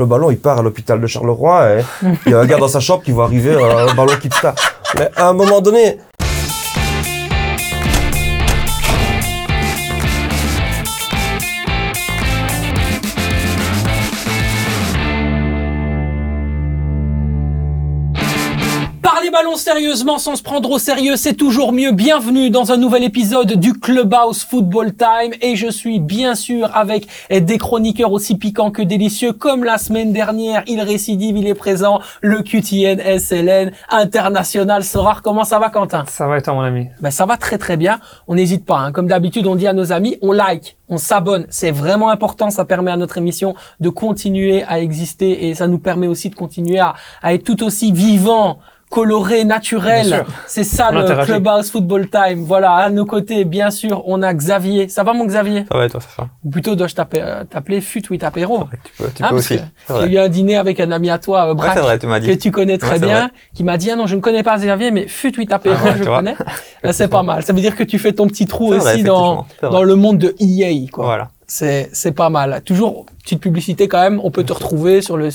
Le ballon, il part à l'hôpital de Charleroi et il y a un gars dans sa chambre qui va arriver, un ballon qui te Mais à un moment donné, ballons sérieusement sans se prendre au sérieux, c'est toujours mieux. Bienvenue dans un nouvel épisode du Clubhouse Football Time et je suis bien sûr avec des chroniqueurs aussi piquants que délicieux comme la semaine dernière. Il récidive, il est présent, le QTN SLN international Sorar. Comment ça va Quentin? Ça va et toi mon ami? Ben, Ça va très très bien. On n'hésite pas, hein. comme d'habitude on dit à nos amis, on like, on s'abonne. C'est vraiment important, ça permet à notre émission de continuer à exister et ça nous permet aussi de continuer à, à être tout aussi vivant coloré, naturel. C'est ça le Clubhouse Football Time. Voilà, à nos côtés, bien sûr, on a Xavier. Ça va mon Xavier? Ça va et toi, ça va Ou plutôt dois-je euh, t'appeler Fut ou Apéro Tu peux, tu ah, peux aussi. J'ai eu un dîner avec un ami à toi, euh, Braque, que tu connais très bien, qui m'a dit ah non, je ne connais pas Xavier, mais Fut ou Apéro, ah je connais. C'est pas mal. Ça veut dire que tu fais ton petit trou aussi dans dans le monde de EA, quoi. Voilà c'est c'est pas mal. Toujours petite publicité quand même. On peut te retrouver sur le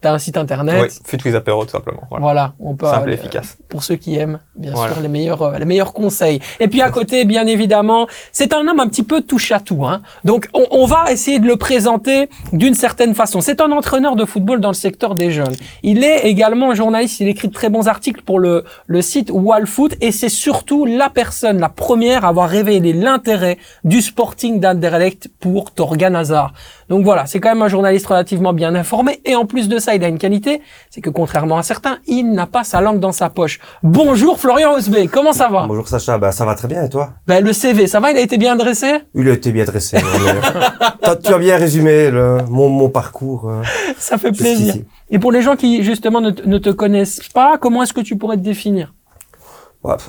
t'as un site internet. Oui, Futwiz Apéro tout simplement. Voilà, voilà on peut simple et efficace. Pour ceux qui aiment, bien sûr, les meilleurs euh, les meilleurs conseils. Et puis à côté, bien évidemment, c'est un homme un petit peu touche à tout. Hein. Donc on, on va essayer de le présenter d'une certaine façon. C'est un entraîneur de football dans le secteur des jeunes. Il est également journaliste. Il écrit de très bons articles pour le le site Wallfoot et c'est surtout la personne, la première à avoir révélé l'intérêt du Sporting d'Anderlecht pour Torgan Hazard. Donc voilà, c'est quand même un journaliste relativement bien informé et en plus de ça, il a une qualité, c'est que contrairement à certains, il n'a pas sa langue dans sa poche. Bonjour Florian Osbé, comment ça va? Bonjour Sacha, bah ça va très bien et toi? Bah, le CV, ça va, il a été bien dressé? Il a été bien dressé. tu as bien résumé le, mon, mon parcours. Euh, ça fait plaisir. Et pour les gens qui justement ne, ne te connaissent pas, comment est-ce que tu pourrais te définir?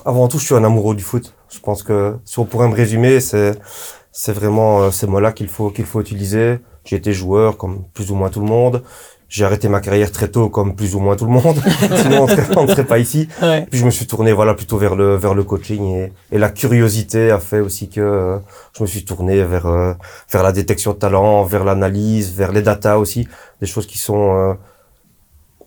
Avant tout, je suis un amoureux du foot. Je pense que si on pourrait me résumer, c'est c'est vraiment euh, ces mots-là qu'il faut qu'il faut utiliser. J'ai été joueur comme plus ou moins tout le monde. J'ai arrêté ma carrière très tôt comme plus ou moins tout le monde. Sinon on ne serait pas ici. Puis je me suis tourné voilà plutôt vers le vers le coaching et, et la curiosité a fait aussi que euh, je me suis tourné vers euh, vers la détection de talent, vers l'analyse, vers les data aussi, des choses qui sont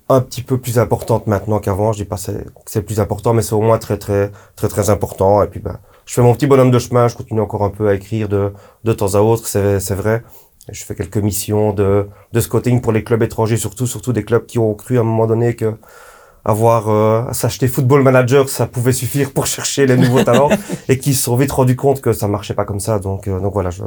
un petit peu plus importantes maintenant qu'avant. Je dis pas que c'est plus important, mais c'est au moins très très très très important. Et puis ben je fais mon petit bonhomme de chemin, je continue encore un peu à écrire de, de temps à autre, c'est vrai. Je fais quelques missions de, de scouting pour les clubs étrangers, surtout, surtout des clubs qui ont cru à un moment donné que avoir euh, s'acheter Football Manager, ça pouvait suffire pour chercher les nouveaux talents et qui se sont vite rendus compte que ça marchait pas comme ça. Donc, euh, donc voilà, je,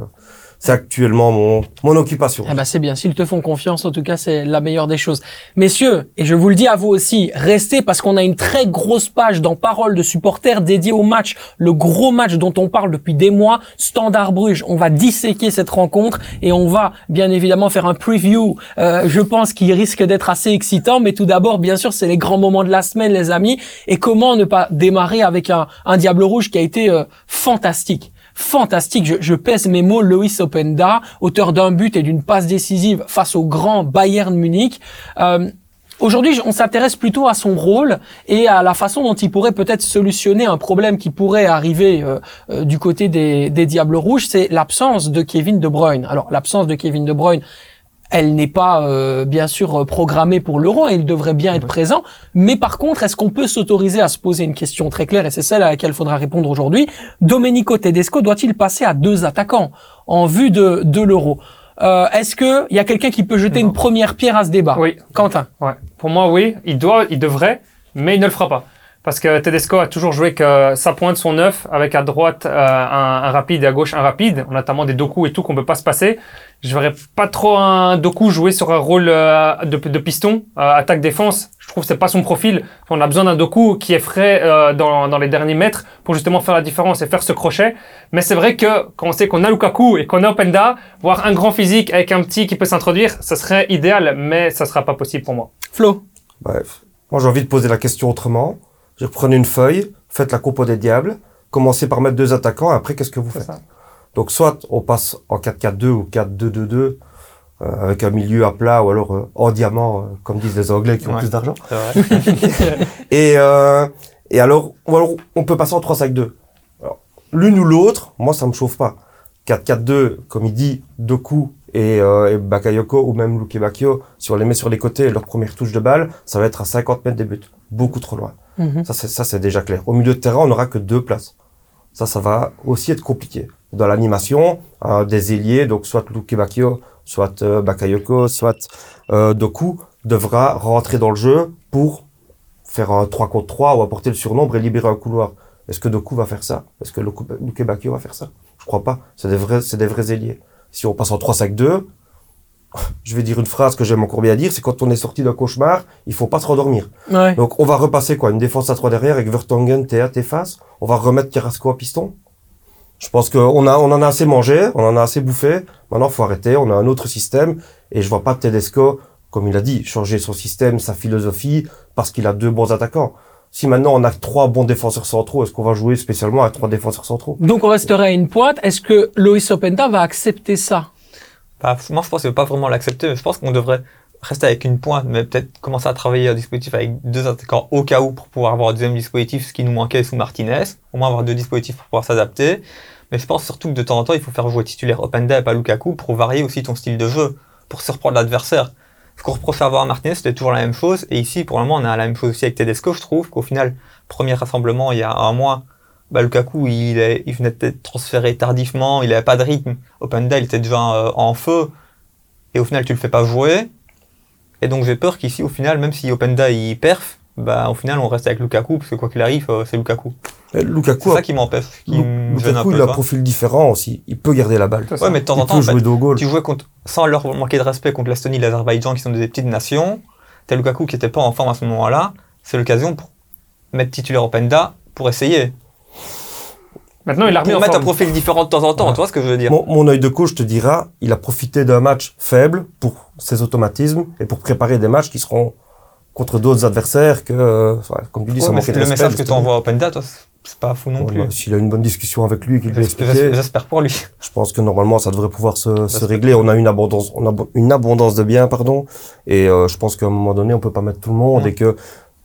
c'est actuellement mon, mon occupation. Eh ben c'est bien. S'ils te font confiance, en tout cas, c'est la meilleure des choses. Messieurs, et je vous le dis à vous aussi, restez parce qu'on a une très grosse page dans Parole de supporters dédiée au match, le gros match dont on parle depuis des mois, Standard Bruges. On va disséquer cette rencontre et on va bien évidemment faire un preview. Euh, je pense qu'il risque d'être assez excitant, mais tout d'abord, bien sûr, c'est les grands moments de la semaine, les amis. Et comment ne pas démarrer avec un, un Diable Rouge qui a été euh, fantastique? Fantastique. Je, pèse mes mots. Loïs Openda, auteur d'un but et d'une passe décisive face au grand Bayern Munich. Euh, Aujourd'hui, on s'intéresse plutôt à son rôle et à la façon dont il pourrait peut-être solutionner un problème qui pourrait arriver euh, euh, du côté des, des Diables Rouges, c'est l'absence de Kevin De Bruyne. Alors, l'absence de Kevin De Bruyne, elle n'est pas euh, bien sûr euh, programmée pour l'euro, il devrait bien être présent. Mais par contre, est-ce qu'on peut s'autoriser à se poser une question très claire, et c'est celle à laquelle il faudra répondre aujourd'hui Domenico Tedesco doit-il passer à deux attaquants en vue de, de l'euro? Euh, Est-ce que il y a quelqu'un qui peut jeter une première pierre à ce débat? Oui, Quentin. Ouais. Pour moi, oui, il doit, il devrait, mais il ne le fera pas. Parce que Tedesco a toujours joué que sa pointe son neuf, avec à droite un, un, rapide et à gauche un rapide, notamment des coups et tout qu'on peut pas se passer. Je verrais pas trop un Doku jouer sur un rôle euh, de, de, piston, euh, attaque-défense. Je trouve que c'est pas son profil. On a besoin d'un Doku qui est frais euh, dans, dans, les derniers mètres pour justement faire la différence et faire ce crochet. Mais c'est vrai que quand on sait qu'on a Lukaku et qu'on a Openda, voir un grand physique avec un petit qui peut s'introduire, ça serait idéal, mais ça sera pas possible pour moi. Flo? Bref, moi j'ai envie de poser la question autrement. Je prenez une feuille, faites la coupe des diables, commencez par mettre deux attaquants, après qu'est-ce que vous faites donc soit on passe en 4-4-2 ou 4-2-2-2 euh, avec un milieu à plat ou alors euh, en diamant, euh, comme disent les Anglais qui ont plus d'argent. et, euh, et alors, alors, on peut passer en 3-5-2. L'une ou l'autre, moi ça me chauffe pas. 4-4-2, comme il dit, deux coups et, euh, et Bakayoko ou même Luke Bakio, si on les met sur les côtés, leur première touche de balle, ça va être à 50 mètres des buts. Beaucoup trop loin. Mhm. Ça, c'est, ça, c'est déjà clair. Au milieu de terrain, on n'aura que deux places. Ça, ça va aussi être compliqué. Dans l'animation, euh, des ailiers, donc soit Luke Bakio, soit euh, Bakayoko, soit Doku, devra rentrer dans le jeu pour faire un 3 contre 3 ou apporter le surnombre et libérer un couloir. Est-ce que Doku va faire ça? Est-ce que Luke Luke Bakio va faire ça? Je crois pas. C'est des vrais, c'est des vrais ailiers. Si on passe en 3-5-2, je vais dire une phrase que j'aime encore bien dire, c'est quand on est sorti d'un cauchemar, il faut pas se rendormir. Ouais. Donc on va repasser quoi Une défense à 3 derrière avec Vertonghen, Théa, Tefas. On va remettre Carrasco à piston. Je pense qu'on a, on en a assez mangé, on en a assez bouffé. Maintenant, faut arrêter. On a un autre système et je vois pas Tedesco, comme il a dit, changer son système, sa philosophie, parce qu'il a deux bons attaquants. Si maintenant on a trois bons défenseurs centraux, est-ce qu'on va jouer spécialement à trois défenseurs centraux? Donc on resterait à une pointe. Est-ce que Loïs Openda va accepter ça? Bah, moi, je pense qu'il ne veut pas vraiment l'accepter, mais je pense qu'on devrait rester avec une pointe, mais peut-être commencer à travailler un dispositif avec deux attaquants au cas où pour pouvoir avoir un deuxième dispositif, ce qui nous manquait sous Martinez. Au moins avoir deux dispositifs pour pouvoir s'adapter. Mais je pense surtout que de temps en temps, il faut faire jouer titulaire Openda et pas Lukaku pour varier aussi ton style de jeu, pour surprendre l'adversaire. Ce qu'on reprochait à avoir à Martinez, c'était toujours la même chose. Et ici, pour le moment, on a la même chose aussi avec Tedesco. Je trouve qu'au final, premier rassemblement il y a un mois, bah, Lukaku, il, est, il venait d'être transféré tardivement, il n'avait pas de rythme. Openda, il était déjà euh, en feu. Et au final, tu le fais pas jouer. Et donc, j'ai peur qu'ici, au final, même si Openda, il perf, bah, au final, on reste avec Lukaku, parce que quoi qu'il arrive, euh, c'est Lukaku. Euh, Lukaku, C'est a- ça qui m'empêche, un Lukaku, peu. il a un profil différent aussi. Il peut garder la balle. Ouais, mais de temps en temps, fait, jouer dos goal. tu jouais contre, sans leur manquer de respect contre l'Estonie et l'Azerbaïdjan, qui sont des petites nations. T'as Lukaku qui était pas en forme à ce moment-là. C'est l'occasion pour mettre titulaire Openda pour essayer. Maintenant, il a remis Pour en mettre un forme. profil différent de temps en temps, Ouais. tu vois ce que je veux dire Mon, mon œil de coach te dira, il a profité d'un match faible pour ses automatismes et pour préparer des matchs qui seront contre d'autres adversaires que, euh, comme tu dis, Ouais, ça mais manquait de Le message que tu envoies à Openda, toi, c'est- pas fou non plus. bah, S'il a une bonne discussion avec lui, qu'il lui J'espère explique, j'espère pour lui. je pense que normalement ça devrait pouvoir se, se régler. On a une abondance, on a une abondance de biens, pardon, et euh, je pense qu'à un moment donné on peut pas mettre tout le monde Ouais. et que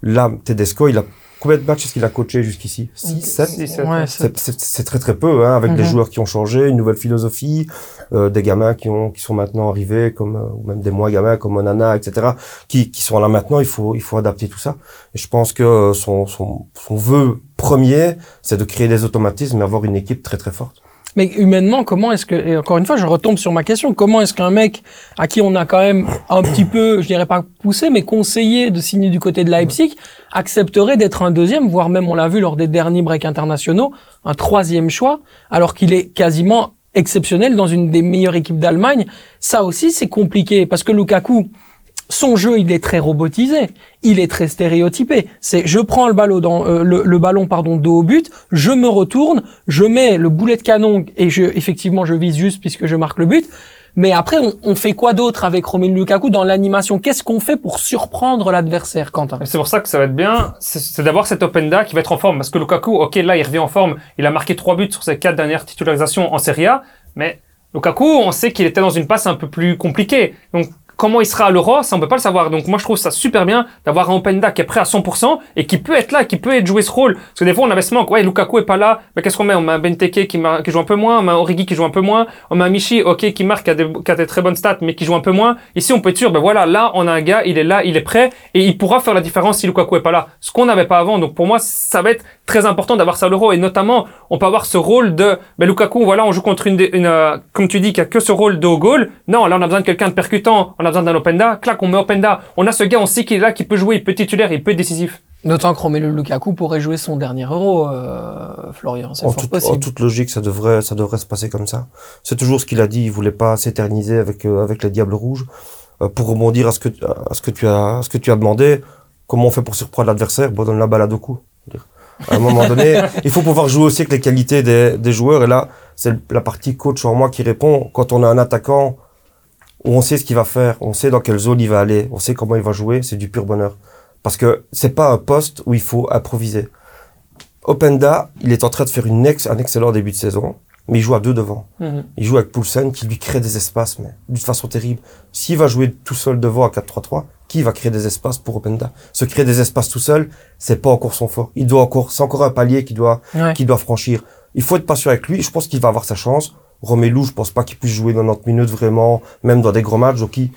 là Tedesco, il a combien de matchs est-ce qu'il a coaché jusqu'ici? 6, 7 Six, sept, Ouais, ouais. c'est- c'est c'est- c'est très très peu, hein, avec des Mhm. joueurs qui ont changé, une nouvelle philosophie, euh, des gamins qui ont qui sont maintenant arrivés, comme euh, ou même des moins gamins comme Onana, etc., qui qui sont là maintenant. Il faut il faut adapter tout ça. Et je pense que son son son vœu premier, c'est de créer des automatismes et avoir une équipe très très forte. Mais humainement, comment est-ce que, et encore une fois, je retombe sur ma question, comment est-ce qu'un mec à qui on a quand même un petit peu, je dirais pas poussé, mais conseillé de signer du côté de Leipzig, accepterait d'être un deuxième, voire même, on l'a vu lors des derniers breaks internationaux, un troisième choix, alors qu'il est quasiment exceptionnel dans une des meilleures équipes d'Allemagne? Ça aussi, c'est compliqué, parce que Lukaku, son jeu, il est très robotisé, il est très stéréotypé. C'est je prends le ballon dans euh, le, le ballon pardon dos au but, je me retourne, je mets le boulet de canon et je effectivement je vise juste puisque je marque le but. Mais après, on, on fait quoi d'autre avec Romelu Lukaku dans l'animation? Qu'est-ce qu'on fait pour surprendre l'adversaire, Quentin? C'est pour ça que ça va être bien, c'est c'est d'avoir cet Openda qui va être en forme. Parce que Lukaku, ok, là, il revient en forme. Il a marqué trois buts sur ses quatre dernières titularisations en Serie A. Mais Lukaku, on sait qu'il était dans une passe un peu plus compliquée. Donc, comment il sera à l'Euro, ça on peut pas le savoir. Donc moi je trouve ça super bien d'avoir un Openda qui est prêt à 100% et qui peut être là, qui peut être jouer ce rôle. Parce que des fois on avait ce manque, ouais Lukaku est pas là, mais qu'est-ce qu'on met? On met un Benteke qui, mar- qui joue un peu moins, on met un Origi qui joue un peu moins, on met un Michi, ok, qui marque, qui a, des, qui a des très bonnes stats, mais qui joue un peu moins. Ici on peut être sûr, ben voilà, là on a un gars, il est là, il est prêt et il pourra faire la différence si Lukaku est pas là. Ce qu'on n'avait pas avant. Donc pour moi ça va être très important d'avoir ça à l'Euro et notamment on peut avoir ce rôle de ben Lukaku, voilà, on joue contre une, euh, comme tu dis, qui a que ce rôle de haut goal. Non, là on a besoin de quelqu'un de percutant, on a besoin d'un Openda. Clac, on met Openda. On a ce gars, on sait qu'il est là, qui peut jouer, il peut être titulaire, il peut être décisif. D'autant que Romelu Lukaku pourrait jouer son dernier euro, euh, Florian. C'est En, fort toute- en toute logique, ça devrait, ça devrait se passer comme ça. C'est toujours ce qu'il a dit. Il voulait pas s'éterniser avec euh, avec les Diables Rouges. Euh, pour rebondir à ce que à ce que tu as à ce que tu as demandé, comment on fait pour surprendre l'adversaire? Bon, donne la balle à deux coups. À un moment donné, il faut pouvoir jouer aussi avec les qualités des, des joueurs. Et là, c'est la partie coach en moi qui répond. Quand on a un attaquant où on sait ce qu'il va faire, on sait dans quelle zone il va aller, on sait comment il va jouer, c'est du pur bonheur. Parce que c'est pas un poste où il faut improviser. Openda, il est en train de faire une ex, un excellent début de saison, mais il joue à deux devant. Mhm. Il joue avec Poulsen qui lui crée des espaces, mais d'une façon terrible. S'il va jouer tout seul devant à 4-3-3, qui va créer des espaces pour Openda? Se créer des espaces tout seul, c'est pas encore son fort. Il doit encore, c'est encore un palier qu'il doit, Ouais. qu'il doit franchir. Il faut être patient avec lui. Je pense qu'il va avoir sa chance. Romelu, je pense pas qu'il puisse jouer 90 minutes vraiment, même dans des gros matchs. Donc, il-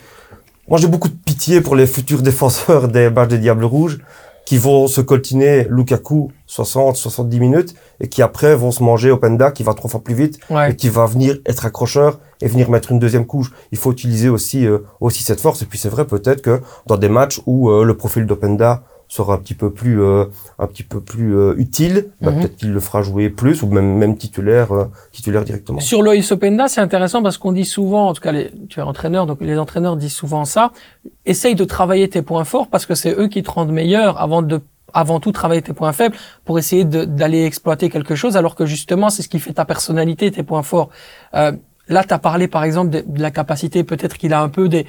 moi, j'ai beaucoup de pitié pour les futurs défenseurs des matchs des Diables Rouges qui vont se coltiner Lukaku 60, 70 minutes et qui après vont se manger Openda qui va trois fois plus vite et qui va venir être accrocheur et venir mettre une deuxième couche. Il faut utiliser aussi euh, aussi cette force. Et puis c'est vrai peut-être que dans des matchs où euh, le profil d'Openda sera un petit peu plus euh, un petit peu plus euh, utile, bah, Mhm. peut-être qu'il le fera jouer plus ou même même titulaire euh, titulaire directement. Sur Loïs Openda, c'est intéressant parce qu'on dit souvent, en tout cas, les, tu es entraîneur, donc les entraîneurs disent souvent ça. Essaye de travailler tes points forts parce que c'est eux qui te rendent meilleur avant de avant tout travailler tes points faibles pour essayer d'aller exploiter quelque chose alors que justement c'est ce qui fait ta personnalité tes points forts euh, là tu as parlé par exemple de, de la capacité peut-être qu'il a un peu des,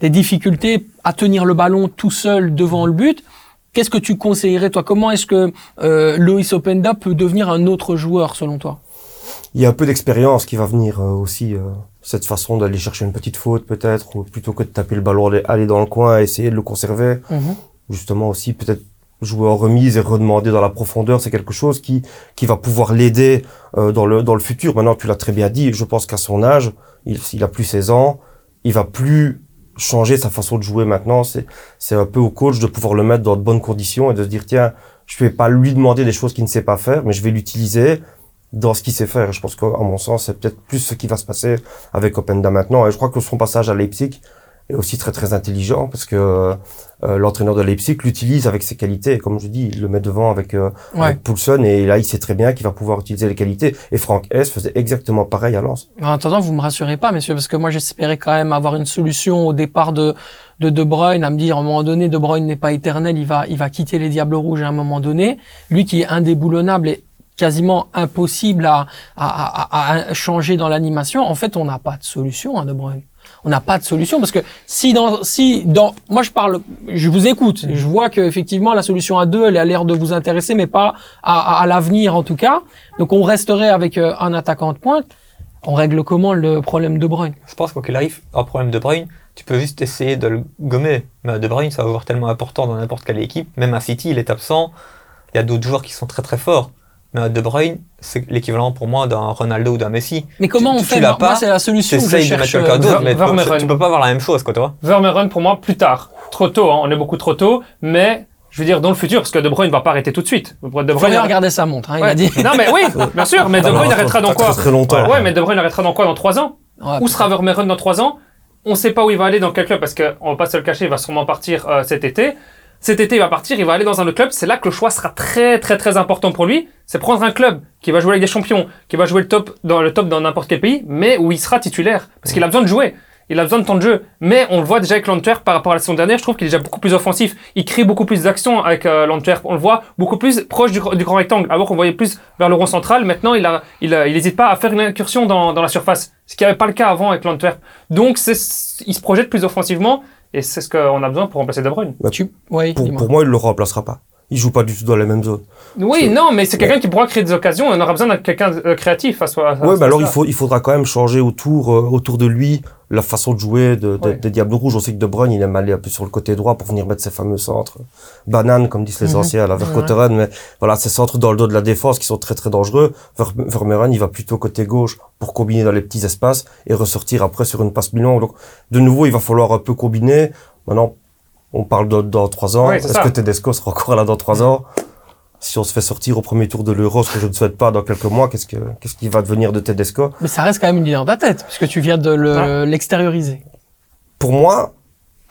des difficultés à tenir le ballon tout seul devant le but qu'est-ce que tu conseillerais toi? Comment est-ce que euh, Loïs Openda peut devenir un autre joueur selon toi? Il y a un peu d'expérience qui va venir euh, aussi euh, cette façon d'aller chercher une petite faute peut-être ou plutôt que de taper le ballon aller- dans le coin et essayer de le conserver. Justement aussi peut-être jouer en remise et redemander dans la profondeur, c'est quelque chose qui qui va pouvoir l'aider euh, dans le dans le futur. Maintenant, tu l'as très bien dit, je pense qu'à son âge, il, il a plus 16 ans, il va plus changer sa façon de jouer maintenant, c'est c'est un peu au coach de pouvoir le mettre dans de bonnes conditions et de se dire tiens, je vais pas lui demander des choses qu'il ne sait pas faire, mais je vais l'utiliser dans ce qu'il sait faire. Et je pense qu'à mon sens, c'est peut-être plus ce qui va se passer avec Openda maintenant. Et je crois que son passage à Leipzig est aussi très très intelligent parce que euh, l'entraîneur de Leipzig l'utilise avec ses qualités. Comme je dis, il le met devant avec, euh, ouais avec Poulsen et là il sait très bien qu'il va pouvoir utiliser les qualités. Et Franck S faisait exactement pareil à Lens. En attendant, vous me rassurez pas, messieurs, parce que moi j'espérais quand même avoir une solution au départ de de De Bruyne, à me dire à un moment donné, De Bruyne n'est pas éternel, il va il va quitter les Diables Rouges à un moment donné. Lui qui est indéboulonnable et quasiment impossible à à, à, à changer dans l'animation. En fait, on n'a pas de solution à De Bruyne. On n'a pas de solution parce que si dans si dans moi je parle je vous écoute Mm. je vois que effectivement la solution à deux elle a l'air de vous intéresser mais pas à, à, à l'avenir en tout cas donc on resterait avec euh, un attaquant de pointe on règle comment le problème de Bruyne? Je pense qu'il arrive, un problème de Bruyne, tu peux juste essayer de le gommer. Mais De Bruyne, ça va avoir tellement important dans n'importe quelle équipe. Même à City, il est absent. Il y a d'autres joueurs qui sont très très forts. Mais De Bruyne, c'est l'équivalent pour moi d'un Ronaldo ou d'un Messi. Mais comment Tu- on tu fait l'as Moi, pas, c'est la solution que je T'essayes de cherche. mettre quelqu'un euh, d'autre, mais tu peux- Vermeeren. tu peux pas avoir la même chose, quoi, toi. Vermeeren pour moi plus tard, trop tôt, hein, on est beaucoup trop tôt, mais je veux dire dans le futur, parce que De Bruyne va pas arrêter tout de suite. De Bruyne, Faut bien regarder sa montre. Hein, il Ouais. a dit. Non mais oui, bien sûr, mais De Bruyne arrêtera dans quoi Très, très longtemps. Ouais, mais De Bruyne arrêtera dans quoi Dans 3 ans? Ouais, Où sera Vermeeren dans 3 ans? On sait pas où il va aller, dans quel club, parce qu'on va pas se le cacher, il va sûrement partir euh, cet été. Cet été, il va partir, il va aller dans un autre club. C'est là que le choix sera très, très, très important pour lui. C'est prendre un club qui va jouer avec des champions, qui va jouer le top dans le top dans n'importe quel pays, mais où il sera titulaire, parce qu'il a besoin de jouer. Il a besoin de temps de jeu. Mais on le voit déjà avec l'Antwerp par rapport à la saison dernière, je trouve qu'il est déjà beaucoup plus offensif. Il crée beaucoup plus d'actions avec euh, l'Antwerp. On le voit beaucoup plus proche du, grand rectangle. Alors qu'on voyait plus vers le rond central, maintenant il a, il, a- il hésite pas à faire une incursion dans, dans la surface. Ce qui n'avait pas le cas avant avec l'Antwerp. Donc il se projette plus offensivement et c'est ce qu'on a besoin pour remplacer De Bruyne. Tu... Pour, pour moi, il le remplacera pas. Il joue pas du tout dans les mêmes zones. Oui, non, mais c'est quelqu'un qui pourra créer des occasions. On aura besoin de quelqu'un de euh, créatif à soi. Ouais, mais alors il faut, il faudra quand même changer autour, euh, autour de lui la façon de jouer de, de- Ouais. des Diables Rouges. On sait que De Bruyne, il aime aller un peu sur le côté droit pour venir mettre ses fameux centres bananes, comme disent les Mhm. anciens, à la Vercotteren. Mais voilà, ces centres dans le dos de la défense qui sont très très dangereux. Ver- Vermeeren, il va plutôt côté gauche pour combiner dans les petits espaces et ressortir après sur une passe mi-longue. Donc, de nouveau, il va falloir un peu combiner. Maintenant, on parle de, dans trois ans. Est-ce que Tedesco sera encore là dans trois ans? Si on se fait sortir au premier tour de l'Euro, ce que je ne souhaite pas dans quelques mois, qu'est-ce que, qu'est-ce qui va devenir de Tedesco? Mais ça reste quand même une idée dans ta tête, puisque tu viens de le- l'extérioriser. pour moi,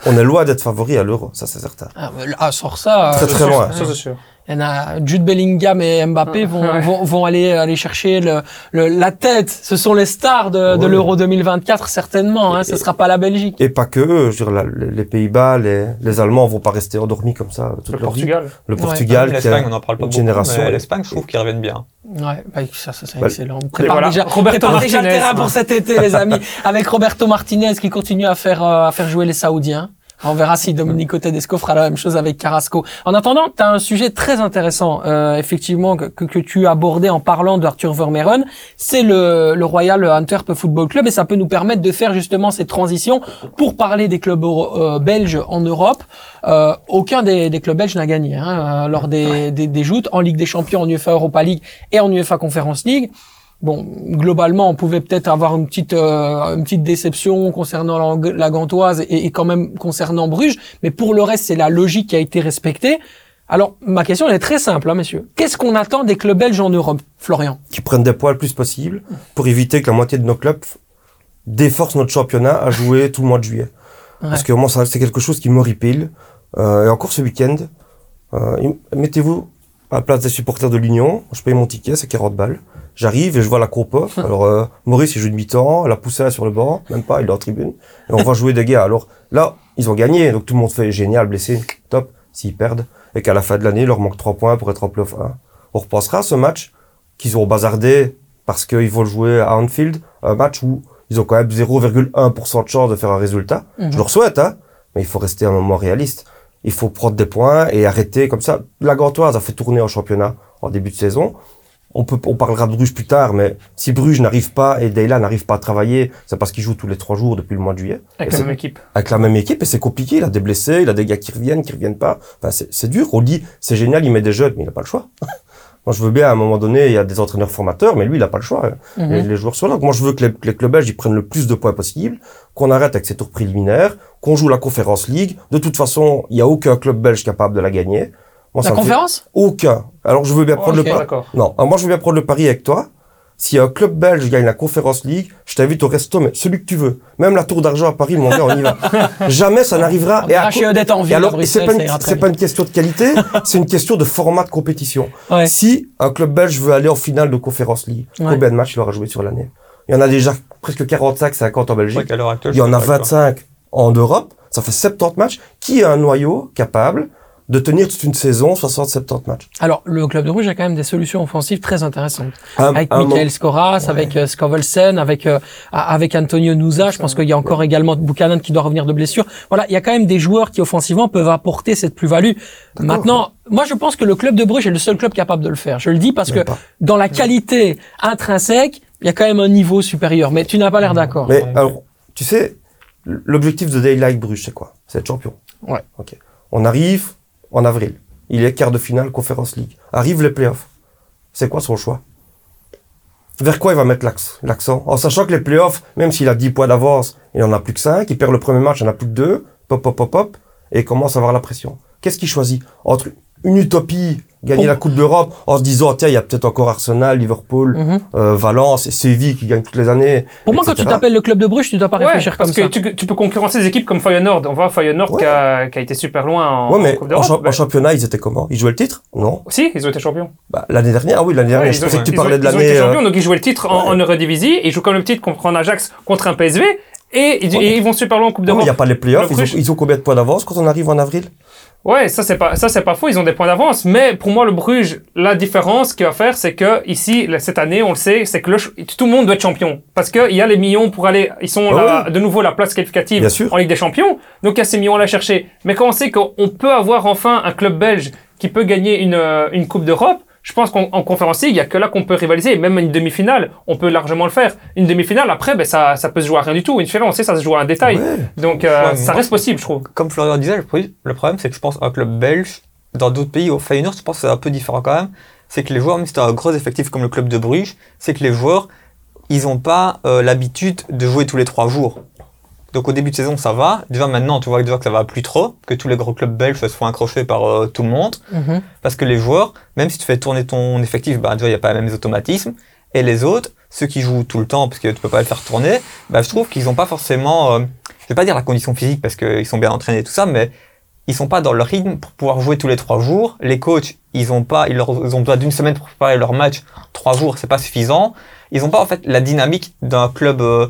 on est loin d'être favori à l'euro, ça c'est certain. Ah, mais là, sort ça. Très, euh, très loin. Ça, c'est sûr. Il y en a Jude Bellingham et Mbappé vont, Ouais. vont, vont aller aller chercher le, le- la tête. Ce sont les stars de, de Ouais. l'Euro 2024 certainement. Hein, ce sera pas la Belgique. Et pas que eux, je veux dire, la- les Pays-Bas, les, les Allemands vont pas rester endormis comme ça toute Le leur vie. Portugal. Le Ouais. Portugal, qui a L'Espagne, on n'en parle pas beaucoup, génération, mais ouais. l'Espagne, je trouve qu'ils reviennent bien. Ouais, bah, ça, ça c'est Bah, excellent. On prépare voilà, déjà, Roberto prépare déjà le Martinez, terrain pour cet été, les amis. Avec Roberto Martinez qui continue à faire euh, à faire jouer les Saoudiens. On verra si Domenico Tedesco fera la même chose avec Carrasco. En attendant, tu as un sujet très intéressant, euh, effectivement, que, que, tu abordé en parlant de Arthur Vermeeren. C'est le, le Royal Antwerp Football Club et ça peut nous permettre de faire justement cette transition pour parler des clubs euh, belges en Europe. Euh, aucun des, des clubs belges n'a gagné hein, euh, lors des, des, des joutes en Ligue des Champions, en UEFA Europa League et en UEFA Conference League. Bon, globalement, on pouvait peut-être avoir une petite euh, une petite déception concernant la, la Gantoise et, et quand même concernant Bruges, mais pour le reste, c'est la logique qui a été respectée. Alors, ma question elle est très simple, hein, messieurs. Qu'est-ce qu'on attend des clubs belges en Europe, Florian? Qui prennent des poids le plus possible pour éviter que la moitié de nos clubs déforcent notre championnat à jouer tout le mois de juillet. Ouais. Parce que moi, c'est quelque chose qui m'horripile. Euh, et encore ce week-end, euh, mettez-vous à la place des supporters de l'Union. Je paye mon ticket, c'est 40 balles. J'arrive et je vois la courbe. Alors, euh, Maurice, il joue de mi-temps, la poussée sur le banc, même pas, il est en tribune. Et on va jouer des gars. Alors là, ils ont gagné, donc tout le monde fait génial, blessé, top, s'ils perdent. Et qu'à la fin de l'année, il leur manque 3 points pour être en playoff 1. On repensera à ce match qu'ils ont bazardé parce qu'ils vont jouer à Anfield, un match où ils ont quand même 0,1% de chance de faire un résultat. Mhm. Je leur souhaite, hein, mais il faut rester un moment réaliste. Il faut prendre des points et arrêter comme ça. La Gantoise a fait tourner en championnat en début de saison. On peut, on parlera de Bruges plus tard, mais si Bruges n'arrive pas et Deyla n'arrive pas à travailler, c'est parce qu'il joue tous les trois jours depuis le mois de juillet Avec Et la même équipe. avec la même équipe et c'est compliqué. Il a des blessés, il a des gars qui reviennent, qui reviennent pas. Enfin, c'est c'est dur. On dit, c'est génial, il met des jeunes, mais il n'a pas le choix. moi, je veux bien, à un moment donné, il y a des entraîneurs formateurs, mais lui, il n'a pas le choix. Mhm. Les, les joueurs sont là. Donc, moi, je veux que les, les clubs belges, ils prennent le plus de points possible, qu'on arrête avec ces tours préliminaires, qu'on joue la Conférence League. De toute façon, il n'y a aucun club belge capable de la gagner. Moi, La conférence? Aucun. Alors, je veux bien prendre le pari. Non, alors moi, je veux bien prendre le pari avec toi. Si un club belge gagne la Conférence League, je t'invite au resto, mais celui que tu veux. Même la Tour d'Argent à Paris, mon gars, on y va. Jamais ça n'arrivera. Et à en ville alors, c'est pas, une, pas question de qualité, c'est une question de format de compétition. Ouais. Si un club belge veut aller en finale de Conférence League, Ouais. combien de matchs il aura joué sur l'année? Il y en a déjà presque 45, 50 en Belgique. qu'à l'heure actuelle, Il y en a d'accord avec toi. 25 en Europe. Ça fait 70 matchs. Qui a un noyau capable de tenir toute une saison 60-70 matchs Alors, le club de Rouge a quand même des solutions offensives très intéressantes. Un- avec un Michael Ouais. avec euh, Scovelsen, avec euh, avec Antonio Nusa. Je pense qu'il y a encore également Buchanan qui doit revenir de blessure. Voilà, il y a quand même des joueurs qui offensivement peuvent apporter cette plus-value. Maintenant, moi je pense que le club de Bruges est le seul club capable de le faire. Je le dis parce que pas. dans la qualité intrinsèque, il y a quand même un niveau supérieur. Mais tu n'as pas l'air d'accord. Mais alors, tu sais, l'objectif de Daylight Bruges, c'est quoi? C'est être champion. Ouais. Ok. On arrive en avril. Il est quart de finale Conference League. Arrivent les playoffs. C'est quoi son choix? Vers quoi il va mettre l'accent? En sachant que les playoffs, même s'il a 10 points d'avance, il en a plus que 5, il perd le premier match, il en a plus que 2, pop, pop, pop, pop, et commence à avoir la pression. Qu'est-ce qu'il choisit? Entre une utopie, gagner la Coupe d'Europe, en se disant, tiens, il y a peut-être encore Arsenal, Liverpool, Mhm. euh, Valence et Séville qui gagnent toutes les années. Pour moi, quand tu t'appelles le club de Bruges, tu dois pas Ouais, réfléchir comme parce que ça. tu, tu peux concurrencer des équipes comme Feyenoord. On voit Feyenoord Ouais. qui, a, qui a été super loin en, Ouais, mais en Coupe en, d'Europe. cha- en championnat, ils étaient comment? Ils jouaient le titre? Non. Si, ils ont été champions. Bah, l'année dernière, ah oui, l'année dernière. Ouais, je pensais que tu parlais ont- de Ils ont l'année. été euh, champions, donc ils jouaient le titre en, Eredivisie. Ils jouent comme le titre contre un Ajax, contre un PSV. Et, ils- Ouais. et ils vont super loin en Coupe mais il d'Europe. n'y a pas les playoffs. Le Ils ont, Bruges- ils ont combien de points d'avance quand on arrive en avril? Ouais, ça c'est pas ça c'est pas faux, ils ont des points d'avance, mais pour moi le Bruges, la différence qu'il va faire c'est que ici cette année, on le sait, c'est que le tout le monde doit être champion parce que il y a les millions pour aller ils sont Ah là de nouveau la place qualificative Bien sûr. en Ligue des Champions. Donc il y a ces millions à chercher. Mais quand on sait qu'on peut avoir enfin un club belge qui peut gagner une euh, une Coupe d'Europe, je pense qu'en en conférence League, il y a que là qu'on peut rivaliser, même une demi-finale, on peut largement le faire. Une demi-finale après ben ça ça peut se jouer à rien du tout. Une finale, on sait ça se joue à un détail. Ouais. Donc euh, Ouais, ça reste possible, je trouve. Comme Florian disait, le pro- le problème, c'est que je pense un club belge, dans d'autres pays, au Feyenoord, je pense que c'est un peu différent quand même. C'est que les joueurs, même si tu as un gros effectif comme le club de Bruges, c'est que les joueurs, ils n'ont pas euh, l'habitude de jouer tous les trois jours. Donc au début de saison, ça va. Déjà maintenant, tu vois déjà que ça va plus trop, que tous les gros clubs belges se font accrocher par euh, tout le monde. Mhm. Parce que les joueurs, même si tu fais tourner ton effectif, bah, déjà, il n'y a pas les mêmes automatismes. Et les autres, ceux qui jouent tout le temps, parce que tu peux pas le faire tourner, bah, je trouve qu'ils n'ont pas forcément, euh, je vais pas dire la condition physique parce qu'ils sont bien entraînés et tout ça, mais ils sont pas dans leur rythme pour pouvoir jouer tous les trois jours. Les coachs, ils ont pas, ils, leur, ils ont besoin d'une semaine pour préparer leur match. Trois jours, c'est pas suffisant. Ils ont pas en fait la dynamique d'un club euh,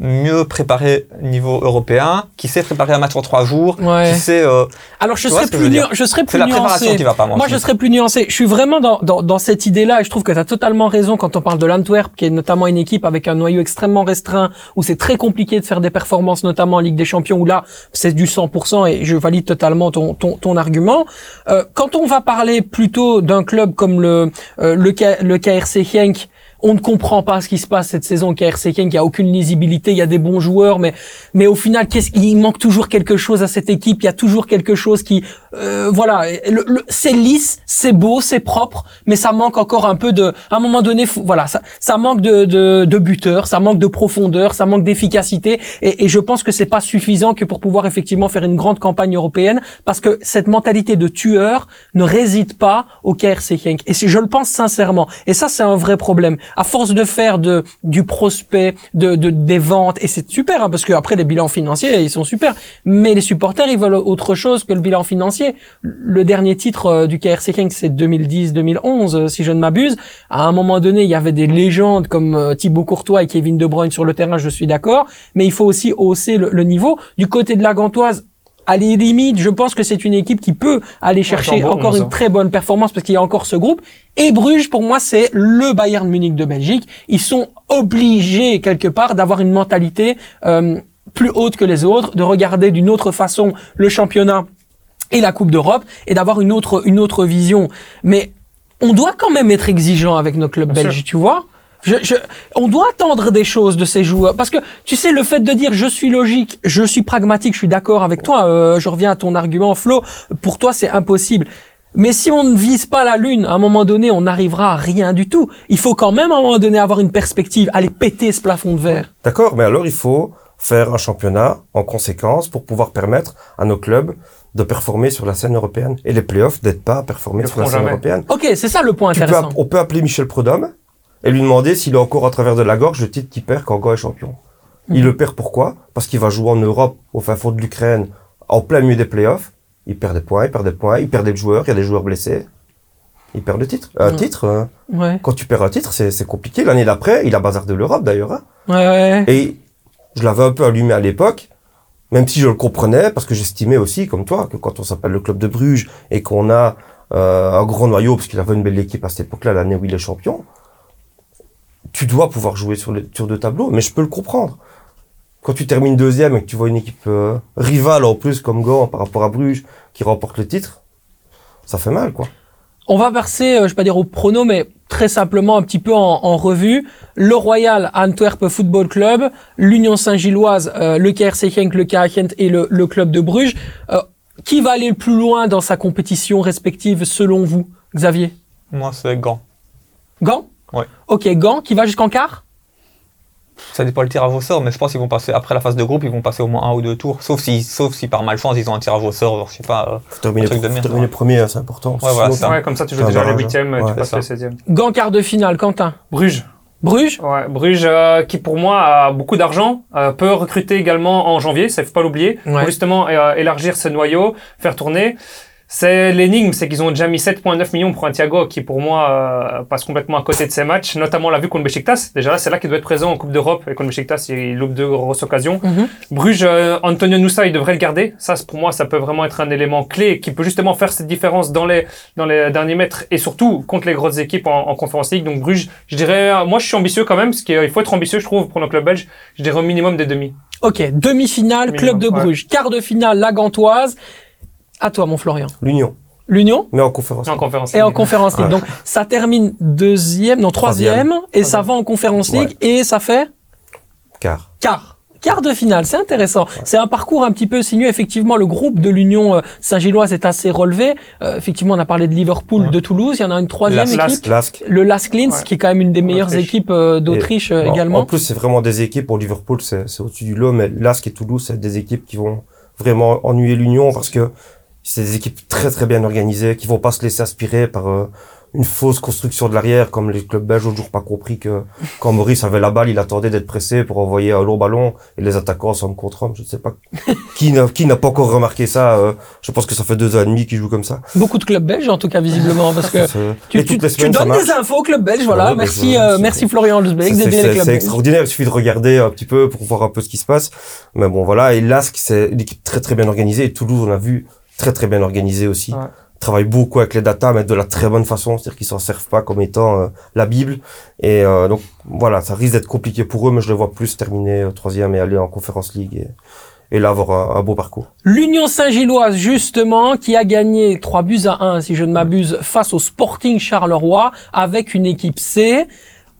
mieux préparé niveau européen, qui sait préparer un match en trois jours, Ouais. qui sait. euh, Alors je serais plus je veux dire? nu- je serais c'est la préparation nuancé. qui va pas. Moi, Moi, je serais plus nuancé. Je suis vraiment dans, dans, dans cette idée-là et je trouve que tu as totalement raison quand on parle de l'Antwerp, qui est notamment une équipe avec un noyau extrêmement restreint, où c'est très compliqué de faire des performances, notamment en Ligue des Champions, où là, c'est du 100% et je valide totalement ton, ton, ton argument. Euh, quand on va parler plutôt d'un club comme le, euh, le, K- le KRC Genk, on ne comprend pas ce qui se passe cette saison au KRC King, il y a aucune lisibilité, il y a des bons joueurs, mais mais au final, qu'est-ce il manque toujours quelque chose à cette équipe, il y a toujours quelque chose qui, euh, voilà, c'est lisse, c'est beau, c'est propre, mais ça manque encore un peu de, à un moment donné, voilà, ça, manque de, de, de buteurs, ça manque de profondeur, ça manque d'efficacité, et, je pense que c'est pas suffisant que pour pouvoir effectivement faire une grande campagne européenne, parce que cette mentalité de tueur ne réside pas au KRC Genk. Et je le pense sincèrement. Et ça, c'est un vrai problème. À force de faire de, du prospect, de, de, des ventes, et c'est super, hein, parce que après les bilans financiers, ils sont super. Mais les supporters, ils veulent autre chose que le bilan financier. Le dernier titre euh, du KRC Genk, c'est 2010-2011, euh, si je ne m'abuse. À un moment donné, il y avait des légendes comme euh, Thibaut Courtois et Kevin De Bruyne sur le terrain, je suis d'accord. Mais il faut aussi hausser le, le niveau. Du côté de la Gantoise, à les limites, je pense que c'est une équipe qui peut aller chercher Encore une 11. très bonne performance parce qu'il y a encore ce groupe. Et Bruges, pour moi, c'est le Bayern Munich de Belgique. Ils sont obligés, quelque part, d'avoir une mentalité euh, plus haute que les autres, de regarder d'une autre façon le championnat et la Coupe d'Europe et d'avoir une autre, une autre vision. Mais on doit quand même être exigeant avec nos clubs Bien belges, sûr. tu vois je, je, on doit attendre des choses de ces joueurs parce que tu sais le fait de dire je suis logique, je suis pragmatique, je suis d'accord avec toi. euh, je reviens à ton argument, Flo. Pour toi, c'est impossible. Mais si on ne vise pas la lune, à un moment donné, on n'arrivera à rien du tout. Il faut quand même à un moment donné avoir une perspective, aller péter ce plafond de verre. D'accord, mais alors il faut faire un championnat en conséquence pour pouvoir permettre à nos clubs de performer sur la scène européenne. Et les playoffs d'être pas à performer Le sur la scène jamais. européenne. Ok, c'est ça le point Tu peux intéressant. on peut appeler Michel Prudhomme et lui demander s'il a encore à travers de la gorge le titre qu'il perd quand Go est champion. Il Mhm. le perd pourquoi? Parce qu'il va jouer en Europe, au fin fond de l'Ukraine, en plein milieu des playoffs. Il perd des points, il perd des points, il perd des joueurs, il y a des joueurs blessés. Il perd le titre. Un Mhm. titre, euh, Ouais, quand tu perds un titre, c'est compliqué. L'année d'après, il a bazar de l'Europe d'ailleurs. hein. ouais, ouais. Et je l'avais un peu allumé à l'époque, même si je le comprenais, parce que j'estimais aussi, comme toi, que quand on s'appelle le club de Bruges et qu'on a euh, un gros noyau, parce qu'il avait une belle équipe à cette époque-là, l'année où il est champion, tu dois pouvoir jouer sur, le, sur deux tableaux. Mais je peux le comprendre. Quand tu termines deuxième et que tu vois une équipe euh, rivale en plus comme Gand par rapport à Bruges qui remporte le titre, ça fait mal, quoi. On va verser, euh, je vais pas dire au prono, mais très simplement un petit peu en, en revue. Le Royal Antwerp Football Club, l'Union Saint-Gilloise, euh, le KRC Genk, le KA Gent et le, le club de Bruges. Euh, qui va aller le plus loin dans sa compétition respective selon vous, Xavier? Moi, c'est Gand. Gand? Ouais. Ok, Gand qui va jusqu'en quart? Ça dépend le tirage au sort, mais je pense qu'ils vont passer, après la phase de groupe, ils vont passer au moins un ou deux tours. Sauf si, sauf si par malchance, ils ont un tirage au sort, genre, je sais pas. euh, Faut terminer, Un truc de faut merde, terminer ouais. premier, c'est important. Ouais, voilà, ça. Ouais, comme ça, tu joues déjà les huitièmes, ouais, tu passes les. 16e. Gand quart de finale, Quentin Bruges. Bruges? Ouais, Bruges, euh, qui pour moi a beaucoup d'argent, euh, peut recruter également en janvier, ça faut pas l'oublier, Ouais. pour justement euh, élargir ce noyau, faire tourner. C'est l'énigme, c'est qu'ils ont déjà mis 7,9 millions pour un Thiago qui pour moi euh, passe complètement à côté de ces matchs, notamment on l'a vu contre Besiktas. Déjà là, c'est là qu'il doit être présent en Coupe d'Europe et contre Besiktas, il loupe deux grosses occasions. Mhm. Bruges, euh, Antonio Nusa, il devrait le garder. Ça, pour moi, ça peut vraiment être un élément clé qui peut justement faire cette différence dans les, dans les derniers mètres et surtout contre les grosses équipes en, en Conference League. Donc Bruges, je dirais, euh, moi, je suis ambitieux quand même, parce qu'il faut être ambitieux, je trouve, pour nos clubs belges. Je dirais au minimum des demi. Ok, demi-finale, club de ouais. Bruges. Quart de finale, la Gantoise. À toi, mon Florian. L'Union, L'Union mais en conférence. En Conférence et en conférence league. Ouais. Donc ça termine deuxième, non troisième, et ça va en conférence Ouais. league et ça fait Car. quart. Quart de finale, c'est intéressant. C'est un parcours un petit peu sinueux. Effectivement, le groupe de l'Union euh, Saint-Gilloise est assez relevé. Euh, effectivement, on a parlé de Liverpool, Ouais. de Toulouse. Il y en a une troisième Las- équipe, Lask. le Lask Linz, Ouais. qui est quand même une des meilleures Autriche. équipes euh, d'Autriche euh, également. En plus, c'est vraiment des équipes, pour Liverpool, c'est c'est au-dessus du lot, mais Lask et Toulouse, c'est des équipes qui vont vraiment ennuyer l'Union parce que c'est des équipes très très bien organisées, qui vont pas se laisser aspirer par euh, une fausse construction de l'arrière, comme les clubs belges ont toujours pas compris que quand Maurice avait la balle, il attendait d'être pressé pour envoyer un long ballon et les attaquants sont contre homme. Je ne sais pas qui n'a qui n'a pas encore remarqué ça. euh, je pense que ça fait deux ans et demi qu'ils jouent comme ça. Beaucoup de clubs belges, en tout cas, visiblement, parce que tu, tu, donnes des infos aux clubs belges. Voilà, Ouais, merci, euh, merci Florian Lusbeck C'est- extraordinaire, il suffit de regarder un petit peu pour voir un peu ce qui se passe. Mais bon, voilà. Et Lask, c'est une équipe très très bien organisée. Et Toulouse, on a vu, très très bien organisée aussi. Ouais. Travaille beaucoup avec les datas, mais de la très bonne façon. C'est-à-dire qu'ils s'en servent pas comme étant euh, la Bible. Et euh, donc, voilà, ça risque d'être compliqué pour eux, mais je les vois plus terminer euh, troisième et aller en Conference League et, et là avoir un, un beau parcours. L'Union Saint-Gilloise, justement, qui a gagné 3 buts à 1, si je ne m'abuse, face au Sporting Charleroi, avec une équipe C.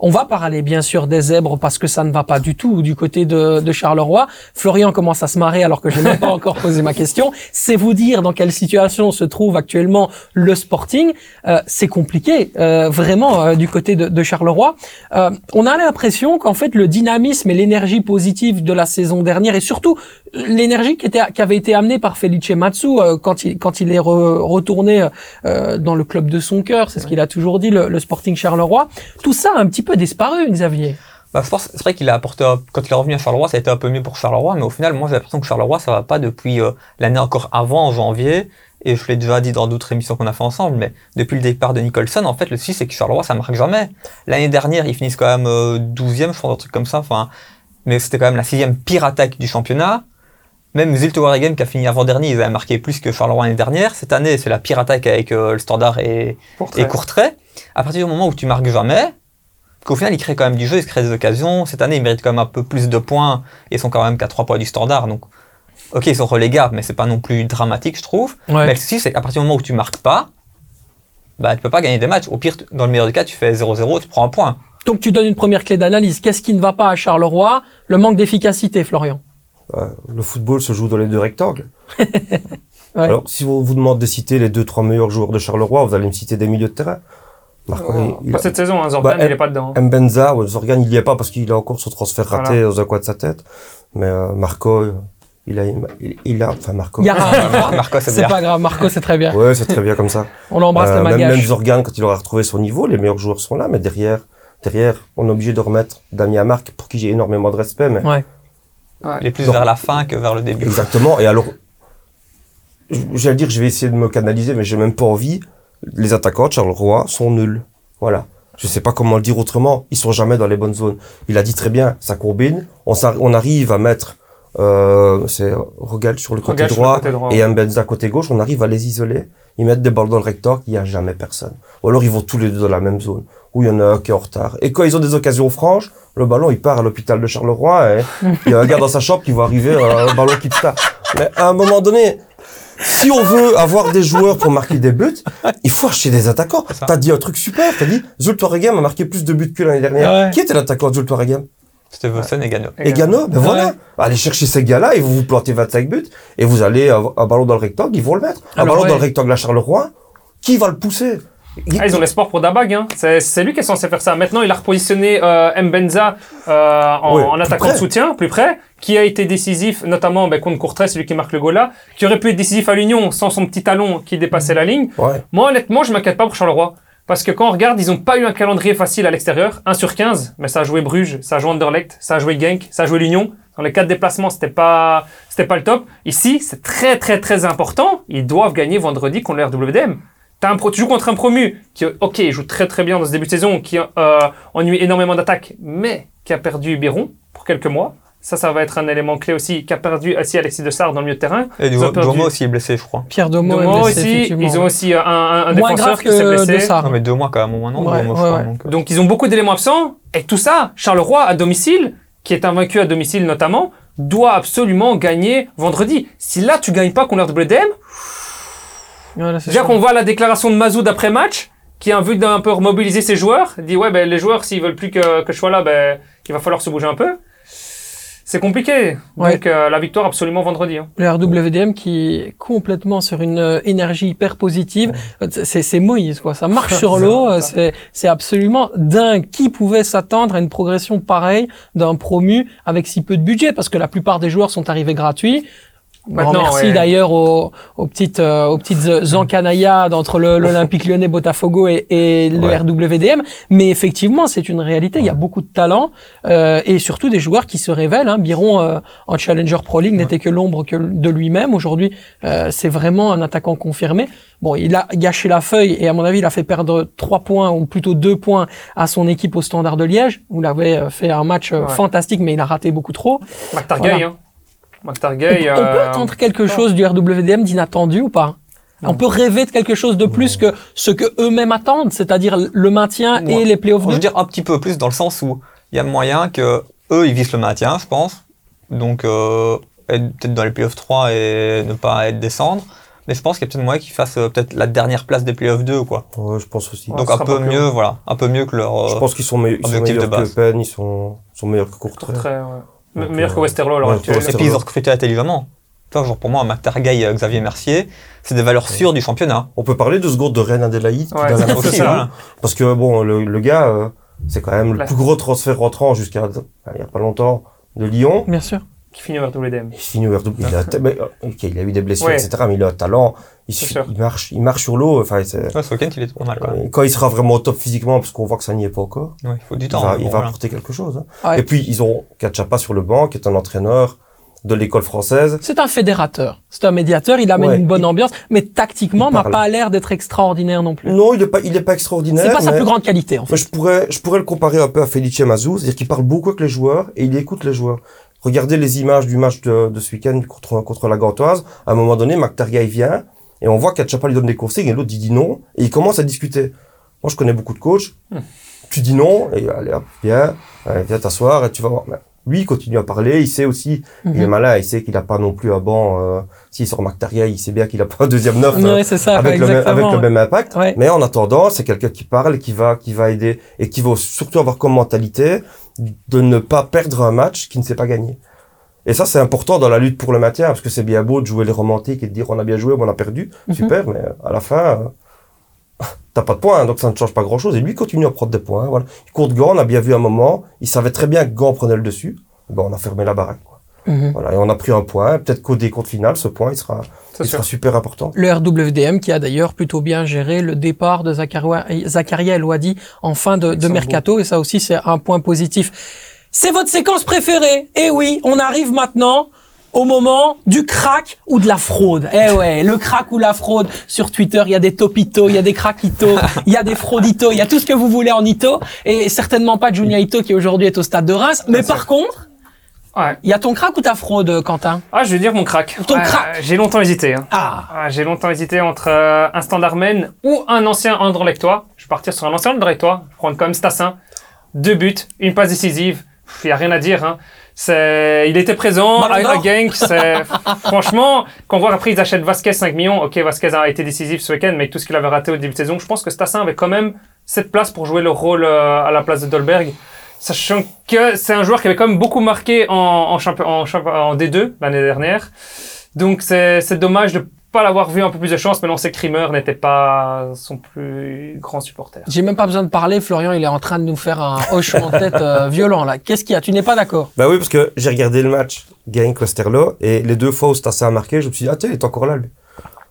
On va parler bien sûr des zèbres parce que ça ne va pas du tout du côté de, de Charleroi. Florian commence à se marrer alors que je n'ai pas encore posé ma question. C'est vous dire dans quelle situation se trouve actuellement le Sporting. Euh, c'est compliqué, euh, vraiment, euh, du côté de, de Charleroi. Euh, on a l'impression qu'en fait le dynamisme et l'énergie positive de la saison dernière et surtout l'énergie qui, était, qui avait été amenée par Felice Matsu euh, quand il quand il est re- retourné euh, dans le club de son cœur, c'est ce qu'il a toujours dit, le, le Sporting Charleroi. Tout ça a un petit peu disparu, Xavier. Bah, je pense, c'est vrai qu'il a apporté, quand il est revenu à Charleroi, ça a été un peu mieux pour Charleroi, mais au final, moi, j'ai l'impression que Charleroi, ça va pas depuis euh, l'année encore avant, en janvier, et je l'ai déjà dit dans d'autres émissions qu'on a fait ensemble, mais depuis le départ de Nicholson, en fait, le souci, c'est que Charleroi, ça marque jamais. L'année dernière, ils finissent quand même euh, 12e, je pense, un truc comme ça, enfin, mais c'était quand même la sixième pire attaque du championnat. Même Zulte Waregem, qui a fini avant-dernier, ils avaient marqué plus que Charleroi l'année dernière. Cette année, c'est la pire attaque avec euh, le Standard et, et Courtrai. À partir du moment où tu marques jamais, qu'au final, ils créent quand même du jeu, ils se créent des occasions. Cette année, ils méritent quand même un peu plus de points et ils sont quand même qu'à 3 points du standard. Donc, ok, ils sont relégables, mais c'est pas non plus dramatique, je trouve. Mais le souci, c'est qu'à partir du moment où tu marques pas, bah, tu peux pas gagner des matchs. Au pire, dans le meilleur des cas, tu fais 0-0, tu prends un point. Donc tu donnes une première clé d'analyse. Qu'est-ce qui ne va pas à Charleroi? Le manque d'efficacité, Florian. Le football se joue dans les deux rectangles. Ouais. Alors, si on vous demande de citer les deux, trois meilleurs joueurs de Charleroi, vous allez me citer des milieux de terrain. Marco, il Pas cette saison, hein, Zorban, Bah, il est pas dedans. Mbenza, ouais, Zorgan, il y est pas parce qu'il a encore son transfert raté dans un coin de sa tête. Mais euh, Marco, il a, il, il a, enfin Marco. Il y a un- Marco, c'est C'est bien. pas grave, Marco, c'est très bien. Ouais, c'est très bien comme ça. On l'embrasse, Euh, le même, même. Zorgan, quand il aura retrouvé son niveau, les meilleurs joueurs sont là, mais derrière, derrière, on est obligé de remettre Damien Marc pour qui j'ai énormément de respect, mais Ouais. Il est plus vers la fin que vers le début. Exactement. Et alors, j'allais dire, je vais essayer de me canaliser, mais j'ai même pas envie. Les attaquants de Charleroi sont nuls. Voilà. Je sais pas comment le dire autrement. Ils sont jamais dans les bonnes zones. Il a dit très bien, ça combine. On, arrive à mettre, euh, c'est Rogal sur le côté sur le droit, côté droit, et ouais. Mbenza côté gauche. On arrive à les isoler. Ils mettent des balles dans le rectangle, il y a jamais personne. Ou alors ils vont tous les deux dans la même zone, où il y en a un qui est en retard. Et quand ils ont des occasions franches, le ballon, il part à l'hôpital de Charleroi, et il y a un gars dans sa chambre qui va arriver, un ballon qui part. Mais à un moment donné, si on veut avoir des joueurs pour marquer des buts, il faut acheter des attaquants. T'as dit un truc super, t'as dit, Waregem a marqué plus de buts que l'année dernière. Ouais. Qui était l'attaquant Waregem C'était Vossen et Gano. Et Gano, ben voilà. Allez chercher ces gars-là, ils vont vous planter 25 buts, et vous allez avoir un ballon dans le rectangle, ils vont le mettre. Un Alors, ballon ouais. dans le rectangle à Charleroi, qui va le pousser? Ah, ils ont l'espoir pour Dabag. Hein. C'est, lui qui est censé faire ça. Maintenant, il a repositionné euh, Mbenza euh, en, Ouais, en attaquant de soutien, plus près, qui a été décisif, notamment ben, contre Courtrai, celui qui marque le goal là, qui aurait pu être décisif à l'Union sans son petit talon qui dépassait la ligne. Ouais. Moi, honnêtement, je m'inquiète pas pour Charleroi. Parce que quand on regarde, ils ont pas eu un calendrier facile à l'extérieur. 1 sur 15, mais ça a joué Bruges, ça a joué Anderlecht, ça a joué Genk, ça a joué l'Union. Dans les quatre déplacements, c'était pas, c'était pas le top. Ici, c'est très, très, très important. Ils doivent gagner vendredi contre le RWDM. T'as un pro, tu joues contre un promu qui, ok, joue très très bien dans ce début de saison, qui euh, ennuie énormément d'attaques, mais qui a perdu Biron pour quelques mois. Ça, ça va être un élément clé aussi, qui a perdu aussi Alexis Dessart dans le milieu de terrain. Et perdu. aussi est blessé, je crois. Pierre Domo, est Domo blessé, aussi, ils ont aussi un, un, un Moins défenseur grave qui s'est blessé. de. Non, mais deux mois quand même au moins, non Ouais, Duomo, je ouais, crois, ouais. donc, euh, Donc ils ont beaucoup d'éléments absents. Et tout ça, Charleroi à domicile, qui est invaincu à domicile notamment, doit absolument gagner vendredi. Si là tu gagnes pas contre l'RWDM, Voilà, qu'on voit la déclaration de Mazoud après match, qui a vu d'un peu remobiliser ses joueurs, dit ouais ben les joueurs s'ils veulent plus que, que je sois là, ben il va falloir se bouger un peu. C'est compliqué. Ouais. Donc euh, la victoire absolument vendredi. hein. Le RWDM qui est complètement sur une euh, énergie hyper positive. Euh, C'est, c'est Moïse, quoi. Ça marche sur l'eau. euh, C'est, c'est absolument dingue. Qui pouvait s'attendre à une progression pareille d'un promu avec si peu de budget? Parce que la plupart des joueurs sont arrivés gratuits. Grand Maintenant, merci ouais. d'ailleurs aux, aux petites euh, aux petites euh, encanaillades entre l'Olympique Lyonnais, Botafogo et, et le Ouais. RWDM. Mais effectivement, c'est une réalité. Il y a beaucoup de talent euh, et surtout des joueurs qui se révèlent. Hein. Biron euh, en Challenger Pro League n'était que l'ombre que de lui-même. Aujourd'hui, euh, c'est vraiment un attaquant confirmé. Bon, il a gâché la feuille et à mon avis, il a fait perdre trois points ou plutôt deux points à son équipe au Standard de Liège. Il avait euh, fait un match fantastique, mais il a raté beaucoup trop. Voilà. hein. McTargay, On peut euh, attendre quelque chose du RWDM d'inattendu ou pas On peut rêver de quelque chose de plus que ce que eux-mêmes attendent, c'est-à-dire le maintien et les playoffs Je veux dire un petit peu plus dans le sens où il y a moyen que eux ils visent le maintien, je pense. Donc euh, être peut-être dans les playoffs 3 et ne pas être descendre. Mais je pense qu'il y a peut-être moyen qu'ils fassent euh, peut-être la dernière place des playoffs 2 ou quoi. Ouais, je pense aussi. Donc un peu plus mieux, voilà, un peu mieux que leur. Je euh, pense qu'ils sont, ils de meilleurs que. Penn, ils sont, meilleurs que Courtrai. Ouais. Donc, meilleur euh, que Westerlo à l'heure ouais, actuelle. Et Westerlo. puis ils ont recruté intelligemment. Tu vois, genre pour moi, McTargay, euh, Xavier Mercier, c'est des valeurs sûres du championnat. On peut parler de seconde de Rennes Adélaïde, qui Ouais, donne un aussi, voilà. Parce que bon, le, le gars, euh, c'est quand même le plus gros transfert rentrant jusqu'à il y a pas longtemps de Lyon. Bien sûr. Qui finit au RWDM. Il finit au RW. Il a, mais, euh, ok, il a eu des blessures, Ouais. etc. Mais il a un talent. Il, C'est suffit- sûr. il marche, il marche sur l'eau. Enfin, c'est, Ouais, ce week-end, il est pas mal, quoi. quand il sera vraiment au top physiquement, parce qu'on voit que ça n'y est pas encore, Ouais, il faut du il temps. va, hein, il bon, va voilà. apporter quelque chose. hein. Ouais. Et puis, ils ont Kachapa sur le banc, qui est un entraîneur de l'école française. C'est un fédérateur. C'est un médiateur. Il amène Ouais. une bonne ambiance, mais tactiquement, Il n'a pas l'air d'être extraordinaire non plus. Non, il est pas, il est pas extraordinaire. C'est pas sa plus grande qualité, en fait. Je pourrais, je pourrais le comparer un peu à Felice Mazou, c'est-à-dire qu'il parle beaucoup avec les joueurs et il écoute les joueurs. Regardez les images du match de, de ce week-end contre, contre la Gantoise. À un moment donné, McTargay vient et on voit qu'Achapa lui donne des consignes et l'autre dit, dit non et il commence à discuter. Moi, je connais beaucoup de coachs. Tu dis non et allez, hop, viens, allez, viens t'asseoir et tu vas voir. Lui, il continue à parler. Il sait aussi, il est Mhm. malin, il sait qu'il a pas non plus un banc. Euh, S'il sort McTargay, il sait bien qu'il a pas un deuxième neuf. euh, Ouais, c'est ça, avec, le même, le impact. Ouais. Mais en attendant, c'est quelqu'un qui parle, qui va, qui va aider et qui va surtout avoir comme mentalité de ne pas perdre un match qui ne s'est pas gagné. Et ça, c'est important dans la lutte pour le maintien, parce que c'est bien beau de jouer les romantiques et de dire on a bien joué, on a perdu. Mhm. Super, mais à la fin, t'as pas de points, donc ça ne change pas grand chose. Et lui continue à prendre des points, voilà. Il court de Gand, on a bien vu un moment, il savait très bien que Gand prenait le dessus. Ben, on a fermé la baraque, quoi. Mhm. Voilà. Et on a pris un point. Peut-être qu'au décompte final, ce point, il sera, il super important. Le RWDM qui a d'ailleurs plutôt bien géré le départ de Zakaria, Zakaria El Wadi en fin de, de mercato et ça aussi c'est un point positif. C'est votre séquence préférée. Et oui, on arrive maintenant au moment du crack ou de la fraude. Eh ouais, le crack ou la fraude sur Twitter, il y a des topitos, il y a des crackitos, il y a des frauditos, il y a tout ce que vous voulez en ito et certainement pas Junia Ito qui aujourd'hui est au stade de Reims, mais par contre, Ouais. il y a ton crack ou ta fraude Quentin? Ah, je vais dire mon crack. Ton crack. J'ai longtemps hésité. Hein. Ah, Ah, j'ai longtemps hésité entre euh, un standard men ou un ancien Anderlechtois. Je vais partir sur un ancien Anderlechtois. Je vais prendre quand même Stassin. Deux buts, une passe décisive. Il y a rien à dire. Hein. C'est, il était présent à, à. Genk. C'est, franchement, quand on voit après ils achètent Vasquez 5 millions. Ok, Vasquez a été décisif ce week-end, mais tout ce qu'il avait raté au début de saison, je pense que Stassin avait quand même cette place pour jouer le rôle euh, à la place de Dolberg. Sachant que c'est un joueur qui avait quand même beaucoup marqué en, en, en, en D2 l'année dernière. Donc c'est c'est dommage de pas l'avoir vu un peu plus de chance, mais on sait que Rimmer n'était pas son plus grand supporter. J'ai même pas besoin de parler, Florian, il est en train de nous faire un hochement de tête euh, violent là. Qu'est-ce qu'il y a? Tu n'es pas d'accord? Bah oui, parce que j'ai regardé le match Gang Westerlo et les deux fois où Stassin a marqué, je me suis dit, ah tiens, il est encore là, lui.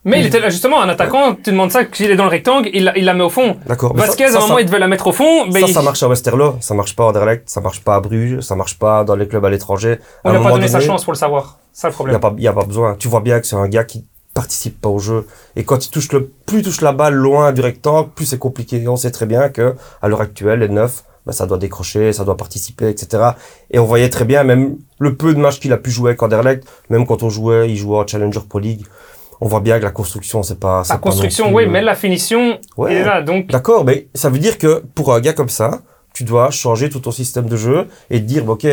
Mais il était là justement, un attaquant, tu demandes ça, qu'il est dans le rectangle, il, la- il la met au fond. D'accord. Vasquez, à un moment, ça, il devait la mettre au fond, mais ça, il, ça marche à Westerlo, ça marche pas à Anderlecht, ça marche pas à Bruges, ça marche pas dans les clubs à l'étranger. on un n'a pas donné sa chance pour le savoir. Ça le Il problème. a pas, il y a pas besoin. Tu vois bien que c'est un gars qui participe pas au jeu. Et quand il touche le, plus il touche la balle loin du rectangle, plus c'est compliqué. On sait très bien que, à l'heure actuelle, les neufs, ben, ça doit décrocher, ça doit participer, etc. Et on voyait très bien, même le peu de matchs qu'il a pu jouer avec Anderlecht, même quand on jouait, il jouait en Challenger Pro League, on voit bien que la construction, c'est pas, La pas construction, plus, oui, euh, mais la finition, Ouais. est là. Donc, D'accord, mais ça veut dire que pour un gars comme ça, tu dois changer tout ton système de jeu et te dire, bah, ok,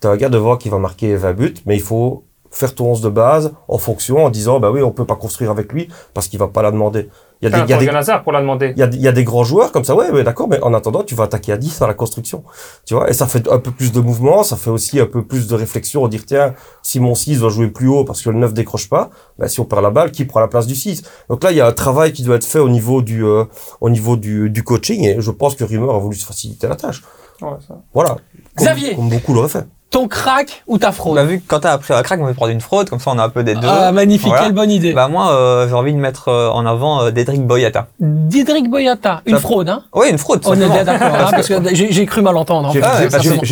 t'as un gars devant qui va marquer 20 buts, mais il faut faire ton 11 de base en fonction, en disant, bah oui, on peut pas construire avec lui parce qu'il va pas la demander. Il y a des, il y a des, Hazard pour la demander. il y a, il y a des grands joueurs comme ça, ouais, ouais d'accord, mais en attendant, tu vas attaquer à 10 dans la construction. Tu vois, et ça fait un peu plus de mouvement, ça fait aussi un peu plus de réflexion, dire, tiens, si mon 6 doit jouer plus haut parce que le 9 décroche pas, bah, si on perd la balle, qui prend la place du 6? Donc là, il y a un travail qui doit être fait au niveau du, euh, au niveau du, du coaching, et je pense que Rimmer a voulu se faciliter la tâche. Ouais, ça. Voilà. Comme- Xavier. Comme beaucoup l'auraient fait. Ton crack ou ta fraude Bah, vu que quand t'as appris à crack, on va prendre une fraude, comme ça on a un peu des deux. Ah, magnifique, Voilà. quelle bonne idée. Bah moi, euh, j'ai envie de mettre euh, en avant euh, Dédric Boyata. Didrik Boyata, une Ça- fraude, hein Oui, une fraude. On est bien d'accord, hein, parce que j'ai cru mal entendre. en J'ai. Ah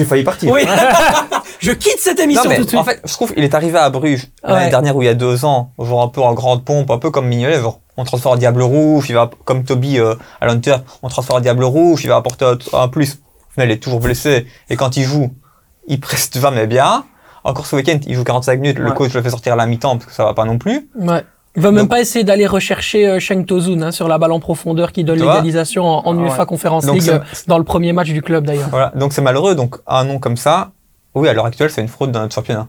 failli partir. Oui. Je quitte cette Non, émission mais tout de suite. en fait, je trouve qu'il est arrivé à Bruges l'année Ouais. dernière où il y a deux ans, genre un peu en grande pompe, un peu comme Mignolet, genre on transfère en Diable Rouge, il va comme Toby euh, à l'Hunter, on transfère en Diable Rouge, il va apporter un, plus. Final, il est toujours blessé et quand il joue, il preste jamais bien. Encore ce week-end, il joue 45 minutes, le coach le fait sortir à la mi-temps parce que ça va pas non plus. Ouais. Il va même Donc- pas essayer d'aller rechercher euh, Sheng Tozun hein, sur la balle en profondeur qui donne l'égalisation en, en Ah UEFA ouais. Conference Donc League euh, dans le premier match du club d'ailleurs. Voilà, donc c'est malheureux. Donc un nom comme ça, oui, à l'heure actuelle, c'est une fraude dans notre championnat.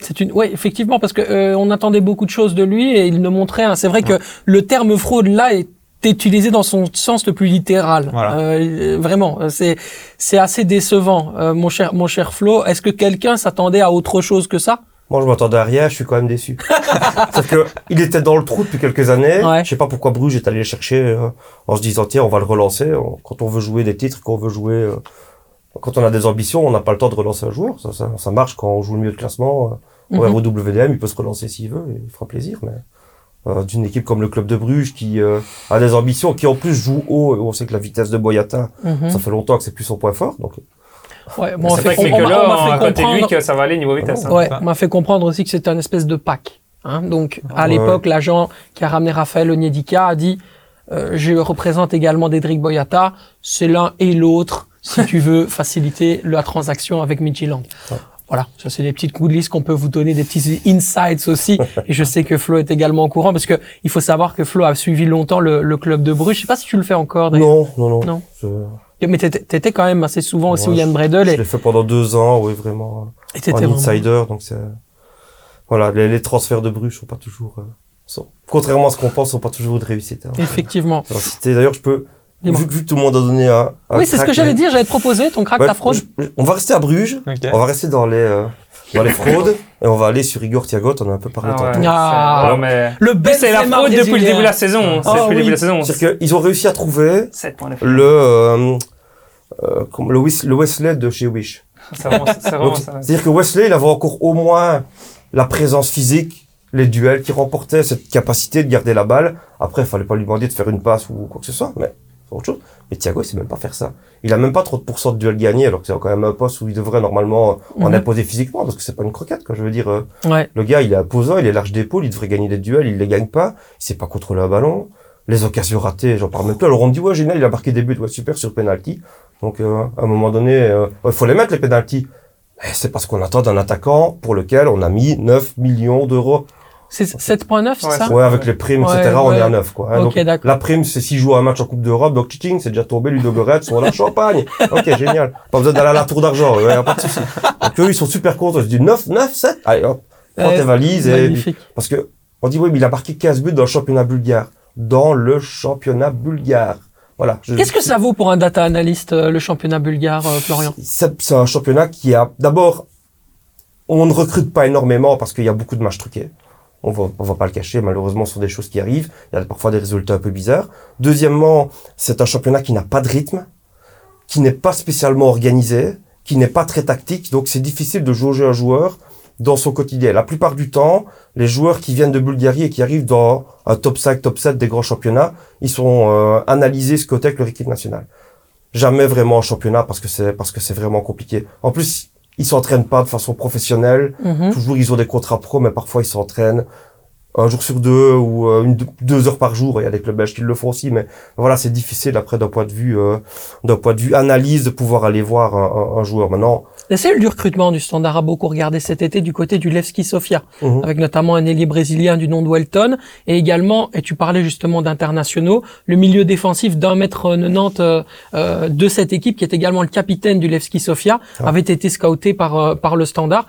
C'est une, ouais, effectivement, parce que euh, on attendait beaucoup de choses de lui et il ne montrait. un- C'est vrai que le terme fraude là est utilisé dans son sens le plus littéral. Voilà. Euh, vraiment, euh, c'est c'est assez décevant, euh, mon cher mon cher Flo. Est-ce que quelqu'un s'attendait à autre chose que ça? Moi, je m'attendais à rien, je suis quand même déçu. Sauf que il était dans le trou depuis quelques années. Ouais. Je sais pas pourquoi Bruges est allé le chercher euh, en se disant tiens, on va le relancer. On- Quand on veut jouer des titres, quand on veut jouer, euh, quand on a des ambitions, on n'a pas le temps de relancer un joueur. Ça, ça, ça marche quand on joue le milieu de classement. euh, Au Mhm. ROWDM, il peut se relancer s'il veut, et il fera plaisir. Mais euh, d'une équipe comme le club de Bruges qui euh, a des ambitions, qui en plus joue haut, et on sait que la vitesse de Boyata, Mhm. ça fait longtemps que c'est plus son point fort. Donc Ouais, bon, on fait- vrai que on- on fait à côté lui, comprendre- que ça va aller niveau vitesse. hein. Ouais, on m'a fait comprendre aussi que c'était un espèce de pack. Hein. Donc, à Ouais. l'époque, l'agent qui a ramené Raphaël Onyedika a dit euh, Je représente également Dédric Boyata, c'est l'un et l'autre, si tu veux faciliter la transaction avec Midtjylland. Ouais. Voilà, ça c'est des petites coulisses qu'on peut vous donner, des petits insights aussi. et je sais que Flo est également au courant parce que il faut savoir que Flo a suivi longtemps le, le club de Bruges. Je sais pas si tu le fais encore. non, non, non. Non. Je- Mais t'étais quand même assez souvent aussi Ouais, au Yann Bredel Je et l'ai fait pendant deux ans, oui, vraiment. et t'étais vraiment- insider, donc c'est voilà, les, les transferts de Bruges sont pas toujours, euh, sont- contrairement à ce qu'on pense, sont pas toujours de réussite. Hein. Effectivement. D'ailleurs, je peux. Vu, que- vu que tout le monde a donné un, un Oui, c'est ce que j'allais dire. J'allais te proposer ton crack, Ouais, ta fraude. on va rester à Bruges, on va rester dans les, euh, dans les fraudes, et on va aller sur Igor Thiagot, on en a un peu parlé Ah tantôt. ouais, Ah. c'est- non, mais... Le Lui, c'est la fraude depuis le début de la saison. C'est Ah depuis le oui. début de la saison. C'est-à-dire qu'ils ont réussi à trouver 7 points de le, euh, euh, le, Wis- le Wesley de chez Wish. C'est-à-dire que Wesley, il avait encore au moins la présence physique, les duels qui remportaient, cette capacité de garder la balle. Après, il fallait pas lui demander de faire une passe ou quoi que ce soit, mais c'est autre chose. Mais Thiago, il sait même pas faire ça. Il a même pas 30% de duels gagnés, alors que c'est quand même un poste où il devrait normalement en Mhm. imposer physiquement, parce que c'est pas une croquette, quoi. Je veux dire, euh, Ouais. le gars, il est imposant, il est large d'épaule, il devrait gagner des duels, il les gagne pas, il sait pas contrôler un ballon. Les occasions ratées, j'en parle même plus. Alors on me dit, ouais, génial, il a marqué des buts, ouais, super sur penalty. Donc, euh, à un moment donné, euh, il faut les mettre, les penalties. Mais c'est parce qu'on attend d'un attaquant pour lequel on a mis 9 millions d'euros. C'est 7.9, c'est Ouais, ça Ouais, avec les primes, Ouais, etc., on est à 9, quoi. hein. Donc, la prime, c'est s'il joue un match en Coupe d'Europe, donc tching, c'est déjà tombé, Ludo Goretz, on a champagne. Ok, génial. Pas besoin d'aller à la tour d'argent, ouais, pas de souci. Donc eux, ils sont super contents. Je dis 9, 9, 7. Allez, hop. Prends Ouais, tes valises et, Magnifique. parce que, on dit, oui, mais il a marqué 15 buts dans le championnat bulgare. Dans le championnat bulgare. Voilà. Je- Qu'est-ce que ça vaut pour un data analyst, euh, le championnat bulgare, euh, Florian? C'est c'est un championnat qui a, d'abord, on ne recrute pas énormément parce qu'il y a beaucoup de matchs truqués. On va, on va pas le cacher, malheureusement, ce sont des choses qui arrivent. Il y a parfois des résultats un peu bizarres. Deuxièmement, c'est un championnat qui n'a pas de rythme, qui n'est pas spécialement organisé, qui n'est pas très tactique. Donc, c'est difficile de jauger un joueur dans son quotidien. La plupart du temps, les joueurs qui viennent de Bulgarie et qui arrivent dans un top 5, top 7 des grands championnats, ils sont euh, analysés, scotés avec leur équipe nationale. Jamais vraiment en championnat parce que c'est parce que c'est vraiment compliqué. En plus, ils s'entraînent pas de façon professionnelle. Mhm. Toujours, ils ont des contrats pro, mais parfois ils s'entraînent un jour sur deux ou euh, une, deux heures par jour. Il y a des clubs belges qui le font aussi, mais voilà, c'est difficile après d'un point de vue euh, d'un point de vue analyse de pouvoir aller voir un, un- un joueur. Maintenant, La cellule du recrutement du Standard a beaucoup regardé cet été du côté du Levski Sofia, Mhm. avec notamment un ailier brésilien du nom de Welton, et également, et tu parlais justement d'internationaux, le milieu défensif d'un mètre 90 euh, euh, de cette équipe, qui est également le capitaine du Levski Sofia, Ah. avait été scouté par, euh, par le Standard.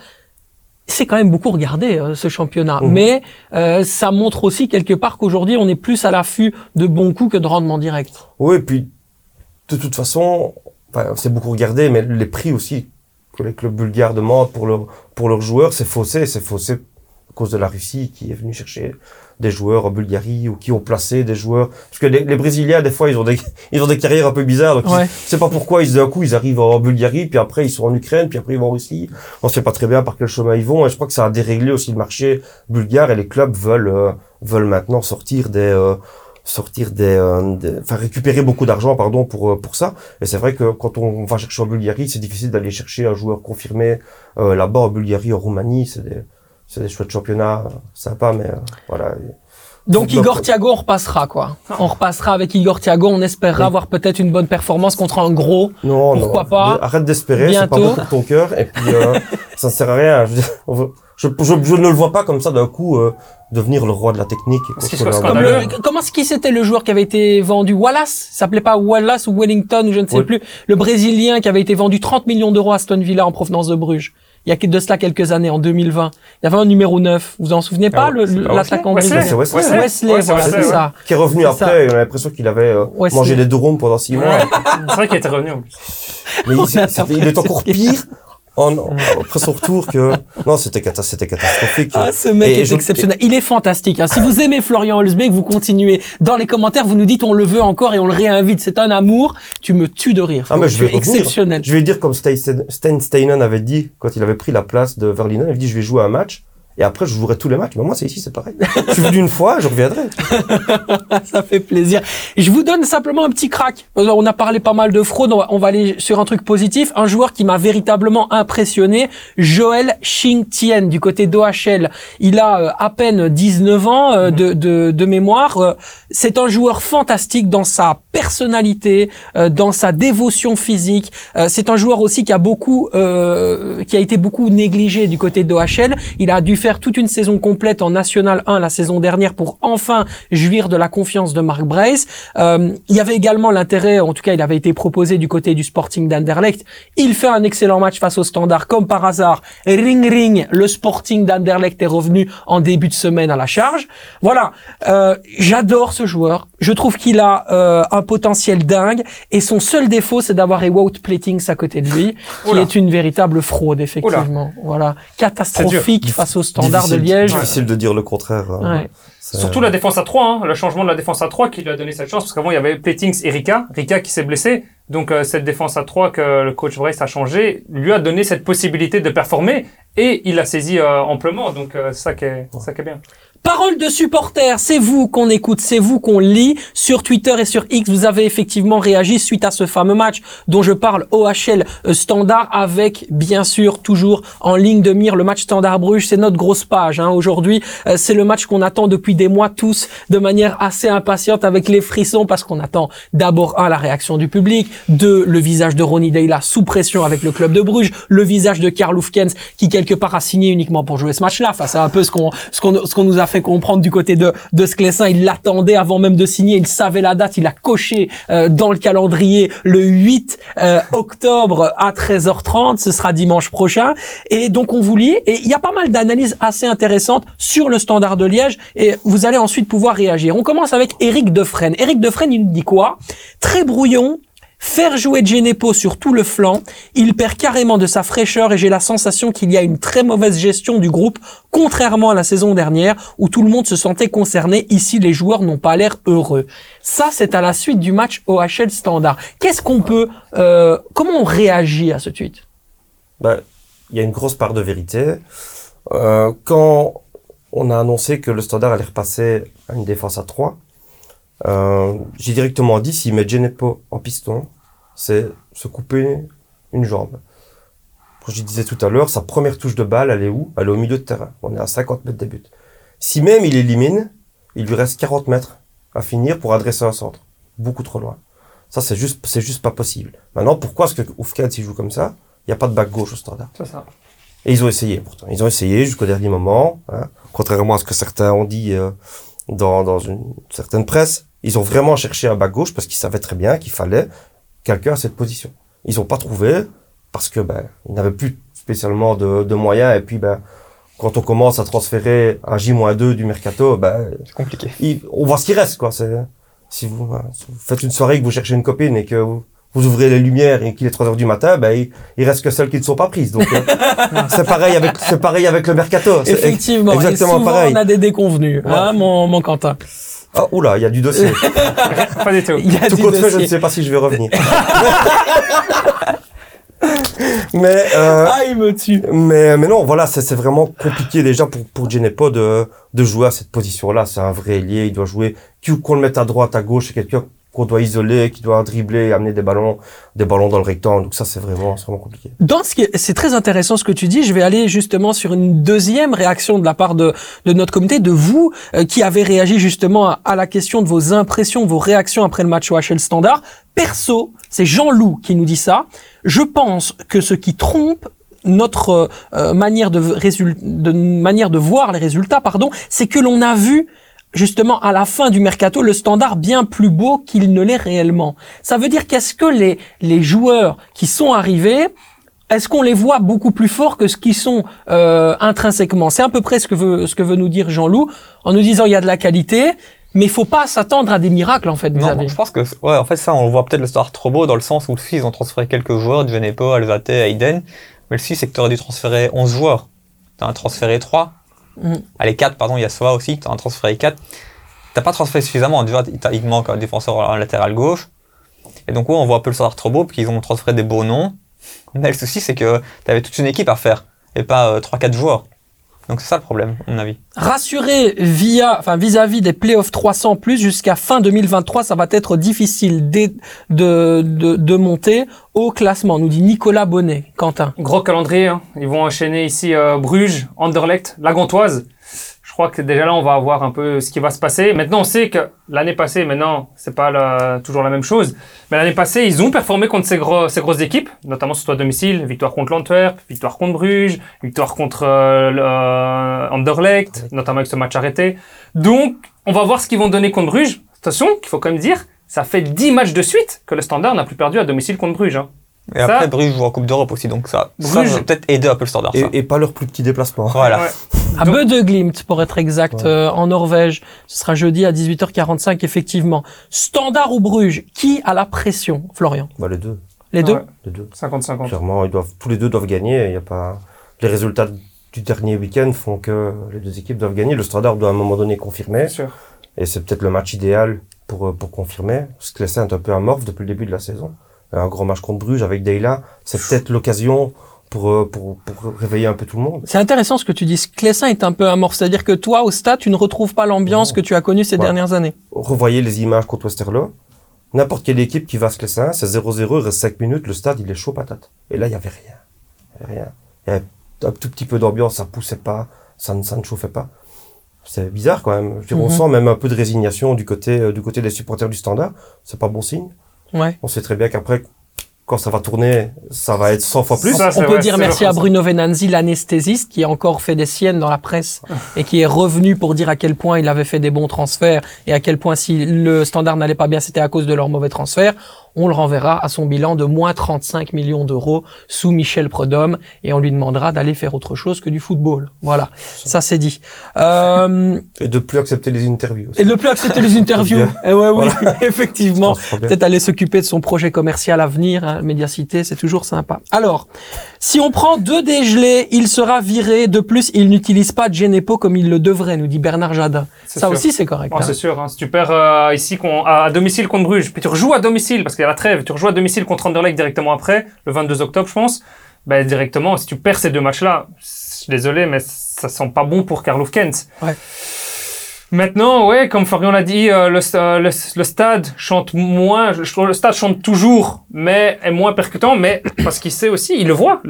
C'est quand même beaucoup regardé euh, ce championnat, Mhm. mais euh, ça montre aussi quelque part qu'aujourd'hui on est plus à l'affût de bons coups que de rendement direct. oui, et puis de toute façon, enfin, c'est beaucoup regardé, mais les prix aussi que les clubs bulgares demandent pour leurs pour leurs joueurs, c'est faussé, c'est faussé à cause de la Russie qui est venue chercher des joueurs en Bulgarie ou qui ont placé des joueurs. Parce que les, les Brésiliens, des fois, ils ont des, ils ont des carrières un peu bizarres. Donc, Ouais. c'est pas pourquoi ils, d'un coup, ils arrivent en Bulgarie, puis après, ils sont en Ukraine, puis après, ils vont en Russie. On sait pas très bien par quel chemin ils vont. Et je crois que ça a déréglé aussi le marché bulgare et les clubs veulent, euh, veulent maintenant sortir des, euh, sortir des, euh, des- enfin, récupérer beaucoup d'argent, pardon, pour, euh, pour ça. Et c'est vrai que quand on va chercher en Bulgarie, c'est difficile d'aller chercher un joueur confirmé, euh, là-bas en Bulgarie, en Roumanie. C'est des, c'est des chouettes championnats sympas, mais voilà. Donc Igor Thiago, on repassera quoi. On repassera avec Igor Thiago. On espérera Oui. avoir peut-être une bonne performance contre un gros. Non, Pourquoi non. pas Arrête d'espérer, c'est pas bon pour ton cœur. Et puis, euh, ça ne sert à rien. Je, veux dire, on veut- je, je, je ne le vois pas comme ça d'un coup euh, devenir le roi de la technique. comment est-ce qui c'était le joueur qui avait été vendu? Wallace? Ça s'appelait pas Wallace ou Wellington ou je ne sais Oui. plus. Le Brésilien qui avait été vendu 30 millions d'euros à Aston Villa en provenance de Bruges. il y a de cela quelques années, en 2020. Il y avait un numéro 9. Vous vous en souvenez pas, Ah, le- c'est pas l'attaquant Wesley brésilien? C'est Wesley. Wesley. Ouais, voilà, Wesley, c'est ouais. ça. Qui est revenu après, ça. on a l'impression qu'il avait euh, mangé des drômes pendant six mois. C'est vrai qu'il était revenu en plus. Mais il est encore pire en, en- après son retour que... Non, c'était cata- c'était catastrophique. Ah, ce mec Et est je- exceptionnel. Il est fantastique. hein. Si vous aimez Florian Holzbeck, vous continuez dans les commentaires, vous nous dites on le veut encore et on le réinvite. C'est un amour. Tu me tues de rire. Ah, mais je vais exceptionnel. Je vais dire comme Stein Stein Steinen avait dit quand il avait pris la place de Verlinen, il dit je vais jouer un match et après je jouerai tous les matchs. Mais moi c'est ici, c'est pareil. je suis venu une fois, je reviendrai. Ça fait plaisir. Je vous donne simplement un petit crack. On a parlé pas mal de fraude. On va, aller sur un truc positif. Un joueur qui m'a véritablement impressionné, Joël Xing-Tien du côté d'OHL. Il a euh, à peine 19 ans euh, de, de, mémoire. Euh, C'est un joueur fantastique dans sa personnalité, dans sa dévotion physique. C'est un joueur aussi qui a beaucoup, euh, qui a été beaucoup négligé du côté d'OHL. Il a dû toute une saison complète en National 1 la saison dernière pour enfin jouir de la confiance de Mark Brace. Euh, il y avait également l'intérêt, en tout cas il avait été proposé du côté du Sporting d'Anderlecht. Il fait un excellent match face au Standard, comme par hasard. Ring ring, le Sporting d'Anderlecht est revenu en début de semaine à la charge. Voilà, euh, j'adore ce joueur. Je trouve qu'il a euh, un potentiel dingue et son seul défaut c'est d'avoir Ewout Platings à côté de lui, qui Oula. est une véritable fraude effectivement. Voilà, catastrophique face au Standard de Difficile- Liège. Difficile de dire le contraire. hein. Ouais. Surtout la défense à 3, hein, le changement de la défense à 3 qui lui a donné cette chance, parce qu'avant il y avait Platings et Rika, Rika qui s'est blessé, donc euh, cette défense à 3 que le coach Brace a changé, lui a donné cette possibilité de performer, et il l'a saisi euh, amplement, donc euh, ça qui est, ça qui est bien. Parole de supporters, c'est vous qu'on écoute, c'est vous qu'on lit. Sur Twitter et sur X, vous avez effectivement réagi suite à ce fameux match dont je parle OHL euh, Standard avec, bien sûr, toujours en ligne de mire le match Standard Bruges. C'est notre grosse page. Hein. Aujourd'hui, euh, c'est le match qu'on attend depuis des mois tous de manière assez impatiente avec les frissons parce qu'on attend d'abord, un, la réaction du public, deux, le visage de Ronnie Deila sous pression avec le club de Bruges, le visage de Karl Hufkens qui quelque part a signé uniquement pour jouer ce match-là. Enfin, c'est un peu ce qu'on ce qu'on ce qu'on nous a fait comprendre du côté de de Sclessin. Il l'attendait avant même de signer. Il savait la date. Il a coché euh, dans le calendrier le 8 euh, octobre à 13h30. Ce sera dimanche prochain. Et donc on vous lit. Et il y a pas mal d'analyses assez intéressantes sur le Standard de Liège. Et vous allez ensuite pouvoir réagir. On commence avec Eric Defresne. Eric Defresne, il nous dit quoi? Très brouillon. Faire jouer Genepo sur tout le flanc, il perd carrément de sa fraîcheur et j'ai la sensation qu'il y a une très mauvaise gestion du groupe, contrairement à la saison dernière où tout le monde se sentait concerné. Ici, les joueurs n'ont pas l'air heureux. Ça, c'est à la suite du match OHL Standard. Qu'est-ce qu'on peut, euh, comment on réagit à ce tweet? Bah, il y a une grosse part de vérité. Euh, quand on a annoncé que le standard allait repasser à une défense à 3, euh, j'ai directement dit s'il met Genepo en piston, c'est se couper une jambe. Comme je disais tout à l'heure, sa première touche de balle, elle est où? Elle est au milieu de terrain. On est à 50 mètres des buts. Si même il élimine, il lui reste 40 mètres à finir pour adresser un centre. Beaucoup trop loin. Ça, c'est juste, c'est juste pas possible. Maintenant, pourquoi est-ce que Oufkad, s'il joue comme ça, il n'y a pas de bac gauche au standard C'est ça. et ils ont essayé, pourtant. Ils ont essayé jusqu'au dernier moment, hein, contrairement à ce que certains ont dit euh, dans, dans une certaine presse. Ils ont vraiment cherché un bac gauche parce qu'ils savaient très bien qu'il fallait quelqu'un à cette position. Ils n'ont pas trouvé parce que ben ils n'avaient plus spécialement de, de moyens et puis ben quand on commence à transférer un J-2 du mercato, ben C'est compliqué. il- on voit ce qui reste quoi. C'est si vous, hein, si vous faites une soirée que vous cherchez une copine et que vous, vous ouvrez les lumières et qu'il est 3 heures du matin, ben il, il reste que celles qui ne sont pas prises. Donc euh, c'est pareil avec c'est pareil avec le mercato. C'est Effectivement, exactement et souvent pareil. on a des déconvenus, hein, mon, mon Quentin. Ah oula, il y a du dossier. Pas du tout. Il y a Tout compte fait, je ne sais pas si je vais revenir. mais euh, Ah, il me tue. mais mais non, voilà, c'est c'est vraiment compliqué déjà pour pour Genepo de de jouer à cette position-là. C'est un vrai ailier, il doit jouer. qui- Qu'on le mette à droite, à gauche, c'est quelqu'un qu'on doit isoler, qui doit dribbler, amener des ballons, des ballons dans le rectangle. Donc ça, c'est vraiment, vraiment compliqué. Dans ce qui est- c'est très intéressant ce que tu dis. Je vais aller justement sur une deuxième réaction de la part de, de notre comité, de vous euh, qui avez réagi justement à, à la question de vos impressions, vos réactions après le match au HL Standard. Perso, c'est Jean-Loup qui nous dit ça. Je pense que ce qui trompe notre euh, euh, manière de, de manière de voir les résultats, pardon, c'est que l'on a vu justement à la fin du mercato le standard bien plus beau qu'il ne l'est réellement. Ça veut dire qu'est-ce que les les joueurs qui sont arrivés est-ce qu'on les voit beaucoup plus forts que ce qu'ils sont euh, intrinsèquement? C'est à peu près ce que veut ce que veut nous dire Jean-Loup en nous disant il y a de la qualité, mais il faut pas s'attendre à des miracles en fait. Non, je pense que, ouais, en fait, ça, on voit peut-être le Star trop beau dans le sens où le Suisse, ils ont transféré quelques joueurs, Genepo, Alzate, Hayden. Mais le Suisse, c'est que tu aurais dû transférer 11 joueurs. Tu as transféré 3. Mhm. Allez, 4, pardon, il y a Sova aussi, tu as transféré 4. T'as pas transféré suffisamment. Vois, il manque un défenseur en latéral gauche. Et donc, ouais, on voit un peu le Star trop beau, parce qu'ils ont transféré des beaux noms. Mais le souci, c'est que tu avais toute une équipe à faire, et pas 3-4 joueurs. Donc, c'est ça le problème, à mon avis. Rassuré via, enfin vis-à-vis des playoffs 300 plus jusqu'à fin 2023, ça va être difficile de, de, de monter au classement, nous dit Nicolas Bonnet. Quentin. Gros calendrier, hein. ils vont enchaîner ici euh, Bruges, Anderlecht, la Gantoise. Je crois que déjà là, on va avoir un peu ce qui va se passer. Maintenant, on sait que l'année passée, maintenant, c'est pas la- toujours la même chose. Mais l'année passée, ils ont performé contre ces, gros, ces grosses équipes, notamment surtout à domicile. Victoire contre l'Antwerp, victoire contre Bruges, victoire contre euh, euh, Anderlecht, notamment avec ce match arrêté. Donc, on va voir ce qu'ils vont donner contre Bruges. Attention, qu'il faut quand même dire, ça fait 10 matchs de suite que le Standard n'a plus perdu à domicile contre Bruges. hein. Et Ça- après, Bruges joue en Coupe d'Europe aussi, donc ça, ça Bruges- va peut-être aider un peu le Standard. ça. Et, et pas leur plus petit déplacement. Voilà. Ouais. À Donc- Bödeglimt, pour être exact, Ouais. euh, en Norvège. Ce sera jeudi à 18h45, effectivement. Standard ou Bruges Qui a la pression, Florian? Bah, les deux. Les deux Ouais. Les deux. 50-50. Clairement, ils doivent, tous les deux doivent gagner. Il y a pas, les résultats du dernier week-end font que les deux équipes doivent gagner. Le Standard doit à un moment donné confirmer. Bien sûr. Et c'est peut-être le match idéal pour, euh, pour confirmer. Parce que l'essai est un peu amorphe depuis le début de la saison. Un gros match contre Bruges avec Deyla, c'est peut-être l'occasion pour, euh, pour, pour réveiller un peu tout le monde. C'est intéressant ce que tu dis. Clessin est un peu amorphe. C'est-à-dire que toi, au stade, tu ne retrouves pas l'ambiance que tu as connue ces dernières années. Revoyez les images contre Westerlo. N'importe quelle équipe qui va se classer, c'est 0-0, il reste 5 minutes, le stade il est chaud patate. Et là, il y avait rien. Il y avait rien. Il y avait un tout petit peu d'ambiance, ça poussait pas, ça ne, ça ne chauffait pas. C'est bizarre quand même. Je veux dire, On Mhm. sent même un peu de résignation du côté, euh, du côté des supporters du standard. C'est pas bon signe. Ouais. On sait très bien qu'après, quand ça va tourner, ça va être 100 fois plus. Ça, On peut vrai, dire merci à. Bruno Venanzi, l'anesthésiste, qui a encore fait des siennes dans la presse et qui est revenu pour dire à quel point il avait fait des bons transferts et à quel point si le standard n'allait pas bien, c'était à cause de leurs mauvais transferts. On le renverra à son bilan de moins 35 millions d'euros sous Michel Prudhomme et on lui demandera d'aller faire autre chose que du football. Voilà, ça c'est dit. Euh, Et de plus accepter les interviews. aussi. et ne plus accepter les interviews. Bien. Eh ouais, oui, effectivement. Peut-être aller s'occuper de son projet commercial à venir, hein, Médiacité, c'est toujours sympa. Alors, si on prend deux dégelés, il sera viré. De plus, il n'utilise pas Genepo comme il le devrait, nous dit Bernard Jadin. Ça sûr. aussi, c'est correct. Oh, hein. c'est sûr, hein. si tu perds euh, ici à, domicile contre Bruges, puis tu rejoues à domicile, parce qu'il a la trêve, tu rejoues à domicile contre Anderlecht directement après, le 22 octobre, je pense, ben, directement, si tu perds ces deux matchs-là, je suis désolé, mais ça sent pas bon pour Karl Kent. Ouais. Maintenant, ouais, comme Florian l'a dit, euh, le, sta- le, le stade chante moins, le stade chante toujours, mais est moins percutant, mais parce qu'il sait aussi, il le voit,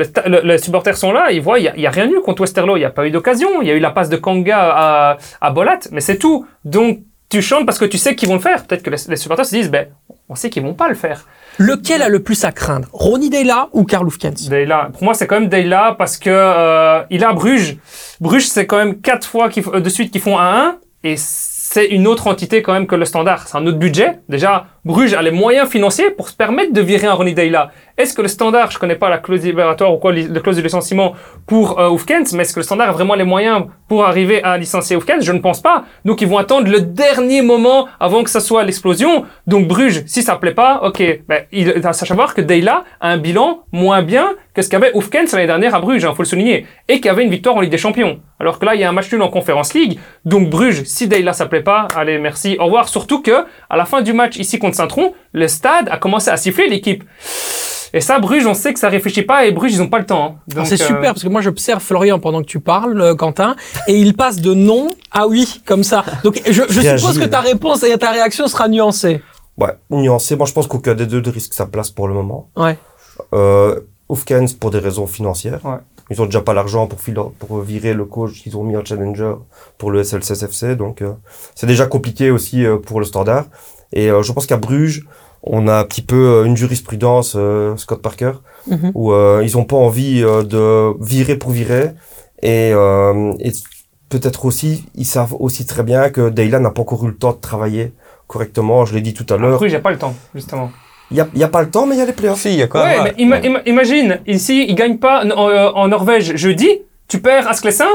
les supporters sont là, ils voient, il y a, il y a rien eu contre Westerlo, il n'y a pas eu d'occasion, il y a eu la passe de Kanga à, à Bolat, mais c'est tout. Donc, tu chantes parce que tu sais qu'ils vont le faire. Peut-être que les, les supporters se disent, ben, on sait qu'ils vont pas le faire. Lequel a le plus à craindre Ronny Deyla ou Karl Hufkens Deyla. Pour moi, c'est quand même Deyla parce que euh, il à Bruges. Bruges, c'est quand même quatre fois euh, de suite qu'ils font 1-1 et c'est une autre entité quand même que le standard. C'est un autre budget. Déjà, Bruges a les moyens financiers pour se permettre de virer un Ronny Deyla. Est-ce que le standard, je connais pas la clause libératoire ou quoi, la clause de licenciement pour euh, Oufkens, mais est-ce que le standard a vraiment les moyens pour arriver à licencier Oufkens? Je ne pense pas. Donc ils vont attendre le dernier moment avant que ça soit l'explosion. Donc Bruges, si ça plaît pas, ok, ben, il faut savoir que Deyla a un bilan moins bien que ce qu'avait Oufkens l'année dernière à Bruges, il faut le souligner, et qui avait une victoire en Ligue des Champions. Alors que là, il y a un match nul en Conference League. Donc Bruges, si Deyla ça plaît pas, allez, merci, au revoir. Surtout que à la fin du match ici contre Saint-Tron, le stade a commencé à siffler l'équipe. Et ça, Bruges, on sait que ça réfléchit pas et Bruges, ils ont pas le temps. hein. Donc, C'est euh, super parce que moi j'observe Florian pendant que tu parles, euh, Quentin, et il passe de non à oui comme ça. Donc je, suppose que ta réponse et ta réaction sera nuancée. Ouais, nuancé. Moi, je pense qu'aucun des deux ne risque sa place pour le moment. Ouais. Euh, Oufkens pour des raisons financières. Ouais. Ils ont déjà pas l'argent pour, filer- pour virer le coach qu'ils ont mis en challenger pour le SLCSFC. Donc, euh, c'est déjà compliqué aussi euh, pour le standard. Et euh, je pense qu'à Bruges, on a un petit peu euh, une jurisprudence, euh, Scott Parker, Mhm. où euh, ils ont pas envie euh, de virer pour virer. Et, euh, et peut-être aussi, ils savent aussi très bien que Deyla n'a pas encore eu le temps de travailler correctement. Je l'ai dit tout à l'heure. Bruges, j'ai pas le temps, justement. Il y a, pas le temps, mais il y a les playoffs. Si, il y a quand Ouais, même. mais ima- ima- imagine, ici, ils gagnent pas en, euh, en Norvège jeudi, tu perds à Sclessin,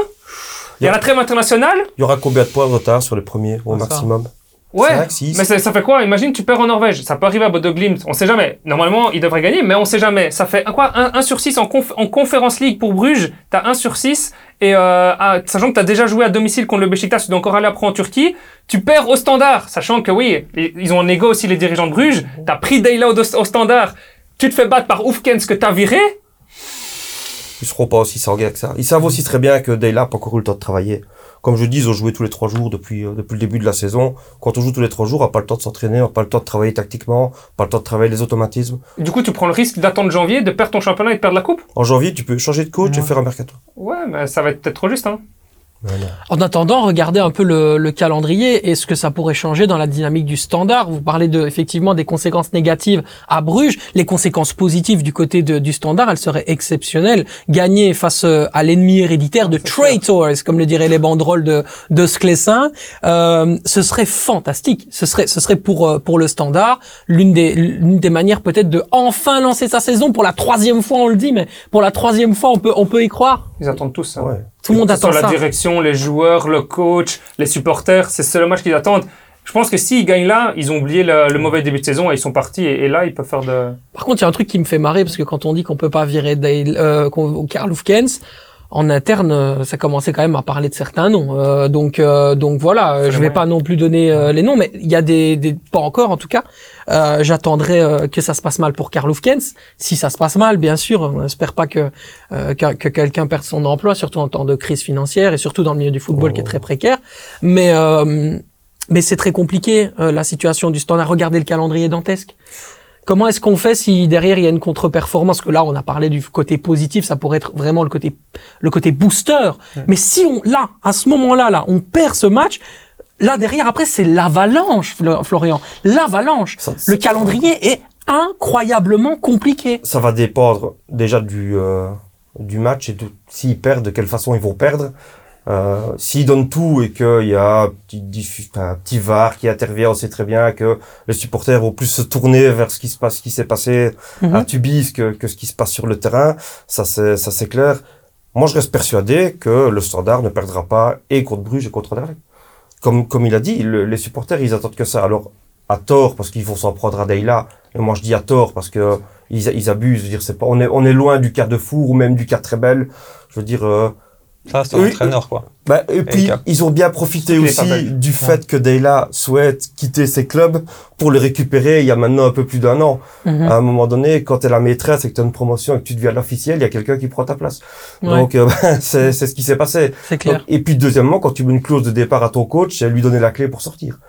il y a la trêve internationale, Il y aura combien de points de retard sur les premiers au ça. Ouais. Six. Mais ça, fait quoi? Imagine, tu perds en Norvège, ça peut arriver à Bodo Glimt, on sait jamais. Normalement, ils devraient gagner, mais on sait jamais. Ça fait quoi 1 sur 6 en, conf- en Conference League pour Bruges, t'as 1 sur 6, et euh, ah, sachant que t'as déjà joué à domicile contre le Besiktas, tu dois encore aller après en Turquie, tu perds au standard, sachant que oui, ils ont en négo aussi les dirigeants de Bruges, t'as pris Dayla au, au standard, tu te fais battre par Oufkens que t'as viré, Ils seront pas aussi sanguins que ça. Ils savent aussi très bien que Dayla n'a pas encore eu le temps de travailler. Comme je dis, ils ont joué tous les trois jours depuis, euh, depuis le début de la saison. Quand on joue tous les trois jours, on n'a pas le temps de s'entraîner, on n'a pas le temps de travailler tactiquement, pas le temps de travailler les automatismes. Du coup, tu prends le risque d'attendre janvier, de perdre ton championnat et de perdre la coupe? En janvier, tu peux changer de coach et faire un mercato. Ouais, mais ça va être peut-être trop juste, hein. En attendant, regardez un peu le, le calendrier et ce que ça pourrait changer dans la dynamique du standard. Vous parlez de, effectivement des conséquences négatives à Bruges. Les conséquences positives du côté de- du standard, elles seraient exceptionnelles. Gagner face euh, à l'ennemi héréditaire de traitors, comme le diraient les banderoles de, de Sclessin, euh, ce serait fantastique. Ce serait, ce serait pour, euh, pour le standard l'une des, l'une des manières peut-être de enfin lancer sa saison pour la troisième fois, on le dit, mais pour la troisième fois, on peut, on peut y croire. Ils attendent tous ça. Ouais. Tout le monde ce attend ça. la direction, les joueurs, le coach, les supporters, c'est le match qu'ils attendent. Je pense que s'ils gagnent là, ils ont oublié le, le mauvais début de saison et ils sont partis. Et, et là, ils peuvent faire de. Par contre, il y a un truc qui me fait marrer parce que quand on dit qu'on peut pas virer Dale, euh, Karl Hufkens, en interne, euh, ça commençait quand même à parler de certains noms. Euh, donc, euh, donc voilà, euh, je vais moyen. pas non plus donner euh, les noms, mais il y a des, des pas encore en tout cas. Euh, J'attendrai que ça se passe mal pour Karl Hufkens. Si ça se passe mal, bien sûr, on n'espère pas que euh, que, que quelqu'un perde son emploi, surtout en temps de crise financière et surtout dans le milieu du football qui est très précaire. Mais euh, mais c'est très compliqué euh, la situation du standard. Regardez le calendrier dantesque. Comment est-ce qu'on fait si derrière il y a une contre-performance? Parce que là, on a parlé du côté positif, ça pourrait être vraiment le côté le côté booster. Mais si on là, à ce moment-là, là, on perd ce match, là derrière après c'est l'avalanche, Flo- Florian, l'avalanche. Le calendrier est incroyablement compliqué. ça va dépendre déjà du, euh, du match et de s'ils perdent, de quelle façon ils vont perdre. Euh, s'ils donnent tout et qu'il y a un petit, un petit VAR qui intervient, on sait très bien que les supporters vont plus se tourner vers ce qui se passe, ce qui s'est passé Mhm. à Tubize que, que ce qui se passe sur le terrain. Ça, c'est, ça, c'est clair. Moi, je reste persuadé que le Standard ne perdra pas et contre Bruges et contre Anderlecht. Comme, comme il a dit, le- les supporters, ils attendent que ça. Alors, à tort, parce qu'ils vont s'en prendre à Deila. Et moi, je dis à tort, parce que ils, ils abusent. Je veux dire, c'est pas, on est, on est loin du quart de four ou même du quart très belle. Je veux dire, euh, Ça, c'est un Oui. entraîneur, quoi. bah, et puis, cap. ils ont bien profité aussi du fait que Deila souhaite quitter ses clubs pour le récupérer il y a maintenant un peu plus d'un an. Mhm. À un moment donné, quand t'es la maîtresse et que t'as une promotion et que tu deviens l'officiel, il y a quelqu'un qui prend ta place. Ouais, Donc, euh, c'est, c'est ce qui s'est passé. c'est clair. Donc, et puis, deuxièmement, quand tu mets une clause de départ à ton coach, c'est lui donner la clé pour sortir.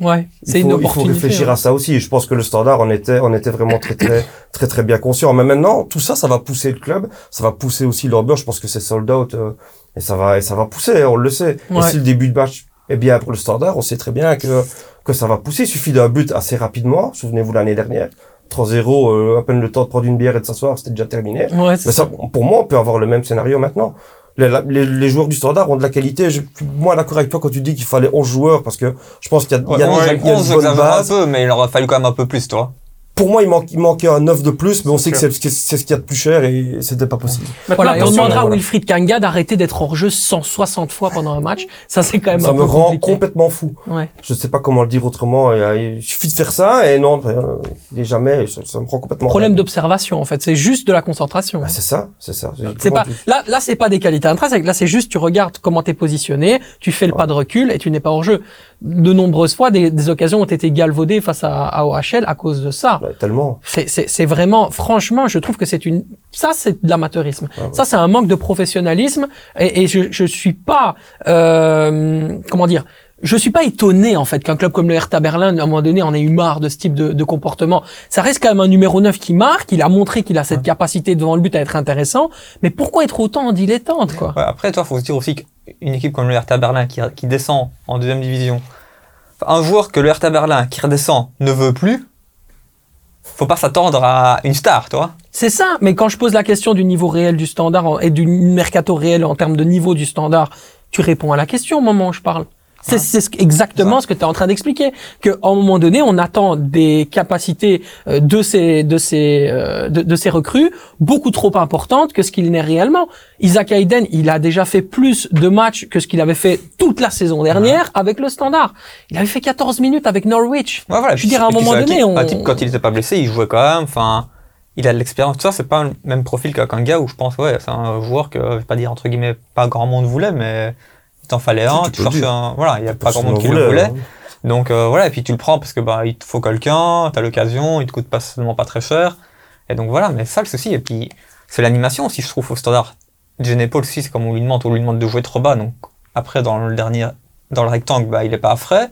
Ouais, c'est une il faut opportunité. réfléchir hein. à ça aussi. Je pense que le standard en était, on était vraiment très, très, très, très bien conscient. Mais maintenant, tout ça, ça va pousser le club. Ça va pousser aussi l'ambiance. Je pense que c'est sold out, euh, et ça va, et ça va pousser, on le sait. Ouais. Et si le début de match est bien pour le standard, on sait très bien que, que ça va pousser. Il suffit d'un but assez rapidement. Souvenez-vous l'année dernière. 3-0, euh, à peine le temps de prendre une bière et de s'asseoir, c'était déjà terminé. Ouais, Mais ça. ça, pour moi, on peut avoir le même scénario maintenant. Les, les, les joueurs du standard ont de la qualité. Je suis moins d'accord avec toi quand tu dis qu'il fallait 11 joueurs parce que je pense qu'il y a, il y a, Ouais, il y a- il y a une 11, bonne j'exagère un peu, mais il aurait fallu quand même un peu plus, toi. Pour moi, il, manque, il manquait un 9 de plus, mais on sait que sûr. c'est ce qu'il y a de plus cher et c'était pas possible. Maintenant, Voilà, et on demandera à voilà. Wilfried Kanga d'arrêter d'être hors jeu 160 fois pendant un match. Ça, c'est quand même Ça un me peu rend compliqué. complètement fou. Ouais. Je sais pas comment le dire autrement. Il, suffit de faire ça et non, euh, il est jamais, ça, ça me rend complètement Problème d'observation, en fait. C'est juste de la concentration. Bah, c'est ça, c'est ça. C'est pas là là c'est pas des qualités intrinsèques là c'est juste tu regardes comment t'es positionné tu fais le pas de recul et tu n'es pas hors jeu de nombreuses fois des, des occasions ont été galvaudées face à, à OHL à cause de ça Ouais, tellement. c'est vraiment franchement je trouve que c'est une ça c'est de l'amateurisme Ah ouais. ça c'est un manque de professionnalisme et, et je je suis pas euh, comment dire je suis pas étonné en fait qu'un club comme le Hertha Berlin à un moment donné en ait eu marre de ce type de, de comportement. Ça reste quand même un numéro 9 qui marque, il a montré qu'il a cette capacité devant le but à être intéressant, mais pourquoi être autant en dilettante quoi? Ouais, après, toi, faut se dire aussi qu'une équipe comme le Hertha Berlin qui, qui descend en deuxième division, un joueur que le Hertha Berlin qui redescend ne veut plus, faut pas s'attendre à une star, toi. C'est ça, mais quand je pose la question du niveau réel du standard et du mercato réel en termes de niveau du standard, tu réponds à la question au moment où je parle. C'est c'est ce- exactement ce que tu es en train d'expliquer. Que à un moment donné, on attend des capacités euh, de ces de ces euh, de, de ces recrues beaucoup trop importantes que ce qu'il n'est réellement. Isaac Hayden, il a déjà fait plus de matchs que ce qu'il avait fait toute la saison dernière avec le Standard. Il avait fait 14 minutes avec Norwich. Ouais, voilà. Je veux dire, à un moment donné, on- quand il était pas blessé, il jouait quand même. Enfin, il a de l'expérience. Tout ça, c'est pas le même profil qu'un gars où je pense, ouais, c'est un joueur que, je vais pas dire entre guillemets, pas grand monde voulait, mais t'en fallait un. tu Tu dire. un. Voilà, il y a pas grand monde qui le voulait. hein. Donc euh, voilà, et puis tu le prends parce que bah il te faut quelqu'un, t'as l'occasion, il te coûte pas seulement pas très cher. Et donc voilà, mais ça le souci, et puis c'est l'animation aussi, je trouve, au standard. Jenny Paul aussi, c'est comme on lui demande, on lui demande de jouer trop bas, donc après dans le dernier, dans le rectangle, bah il est pas à frais.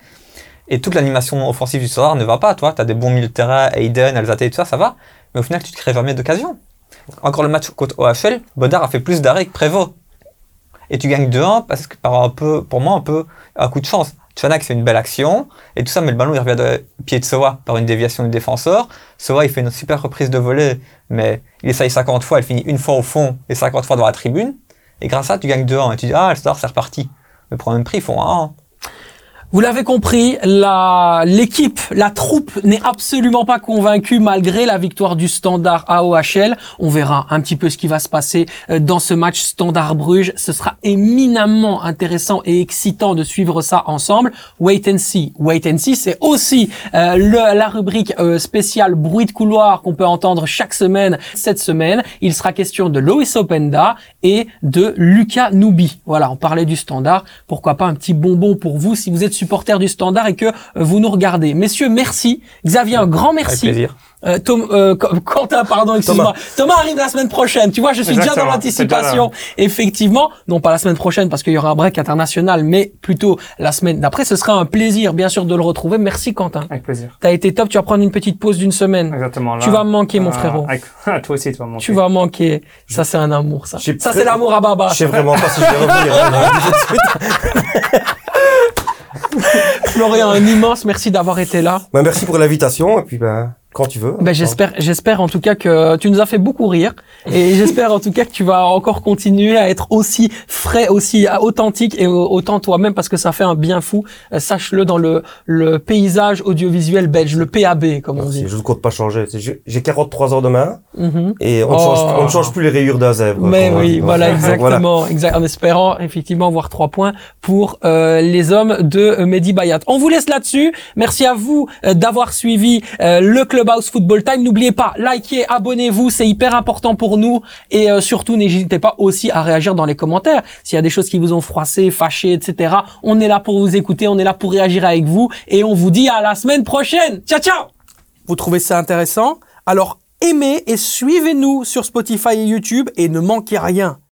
Et toute l'animation offensive du standard ne va pas, toi, t'as des bons milieux de terrain, Aiden, Alzate et tout ça, ça va, mais au final tu te crées jamais d'occasion. Encore le match contre OHL, Bodard a fait plus d'arrêts que Prévost. Et tu gagnes 2-1 parce que par un peu, pour moi, un peu, un coup de chance. Tchanak fait une belle action, et tout ça, mais le ballon il revient de pied de Soa par une déviation du défenseur. Soa il fait une super reprise de volée, mais il essaye 50 fois, elle finit une fois au fond et 50 fois dans la tribune. Et grâce à ça, tu gagnes 2-1 et tu dis, ah, le Star c'est reparti. Un même prix, ils font 1 Vous l'avez compris, la l'équipe, la troupe n'est absolument pas convaincue malgré la victoire du Standard à OHL. On verra un petit peu ce qui va se passer euh, dans ce match Standard Bruges. Ce sera éminemment intéressant et excitant de suivre ça ensemble. Wait and see. Wait and see, c'est aussi euh, le- la rubrique euh, spéciale bruit de couloir qu'on peut entendre chaque semaine. Cette semaine, il sera question de Loïs Openda et de Lucas Noubi. Voilà, on parlait du Standard. Pourquoi pas un petit bonbon pour vous si vous êtes supporter du Standard et que euh, vous nous regardez. Messieurs, merci. Xavier, un grand Avec merci. plaisir. Euh, Tom, euh, Qu- Quentin, pardon, excuse-moi. Thomas. arrive la semaine prochaine. Tu vois, je suis déjà dans Exactement. l'anticipation. Effectivement, non pas la semaine prochaine parce qu'il y aura un break international, mais plutôt la semaine d'après. Ce sera un plaisir, bien sûr, de le retrouver. Merci, Quentin. Avec plaisir. T'as été top. Tu vas prendre une petite pause d'une semaine. Exactement. Tu vas me manquer, mon Euh, frérot. avec- toi aussi, tu vas me manquer. Tu vas manquer. Ça, c'est un amour, ça. Ça, c'est l'amour à Baba. Je sais vraiment pas si je vais revenir. hein, on est obligé de suite. Florian, un immense merci d'avoir été là. Bah, merci pour l'invitation et puis ben quand tu veux. Ben j'espère, j'espère en tout cas que tu nous as fait beaucoup rire et j'espère en tout cas que tu vas encore continuer à être aussi frais, aussi authentique et au- autant toi-même parce que ça fait un bien fou. Euh, Sache-le dans le le paysage audiovisuel belge, le PAB comme on dit. je ne compte pas changer. J'ai 43 ans demain Mhm. et on ne Oh. change, on ne change plus les rayures d'un zèbre. Mais oui, dit. voilà exactement, exact, en espérant effectivement voir trois points pour euh, les hommes de euh, Mehdi Bayat. On vous laisse là-dessus. Merci à vous euh, d'avoir suivi euh, le Clubhouse Football Time. N'oubliez pas, likez, abonnez-vous, c'est hyper important pour nous. Et euh, surtout, n'hésitez pas aussi à réagir dans les commentaires. S'il y a des choses qui vous ont froissé, fâché, etc., on est là pour vous écouter, on est là pour réagir avec vous. Et on vous dit à la semaine prochaine. Ciao, ciao Vous trouvez ça intéressant? Alors aimez et suivez-nous sur Spotify et YouTube et ne manquez rien.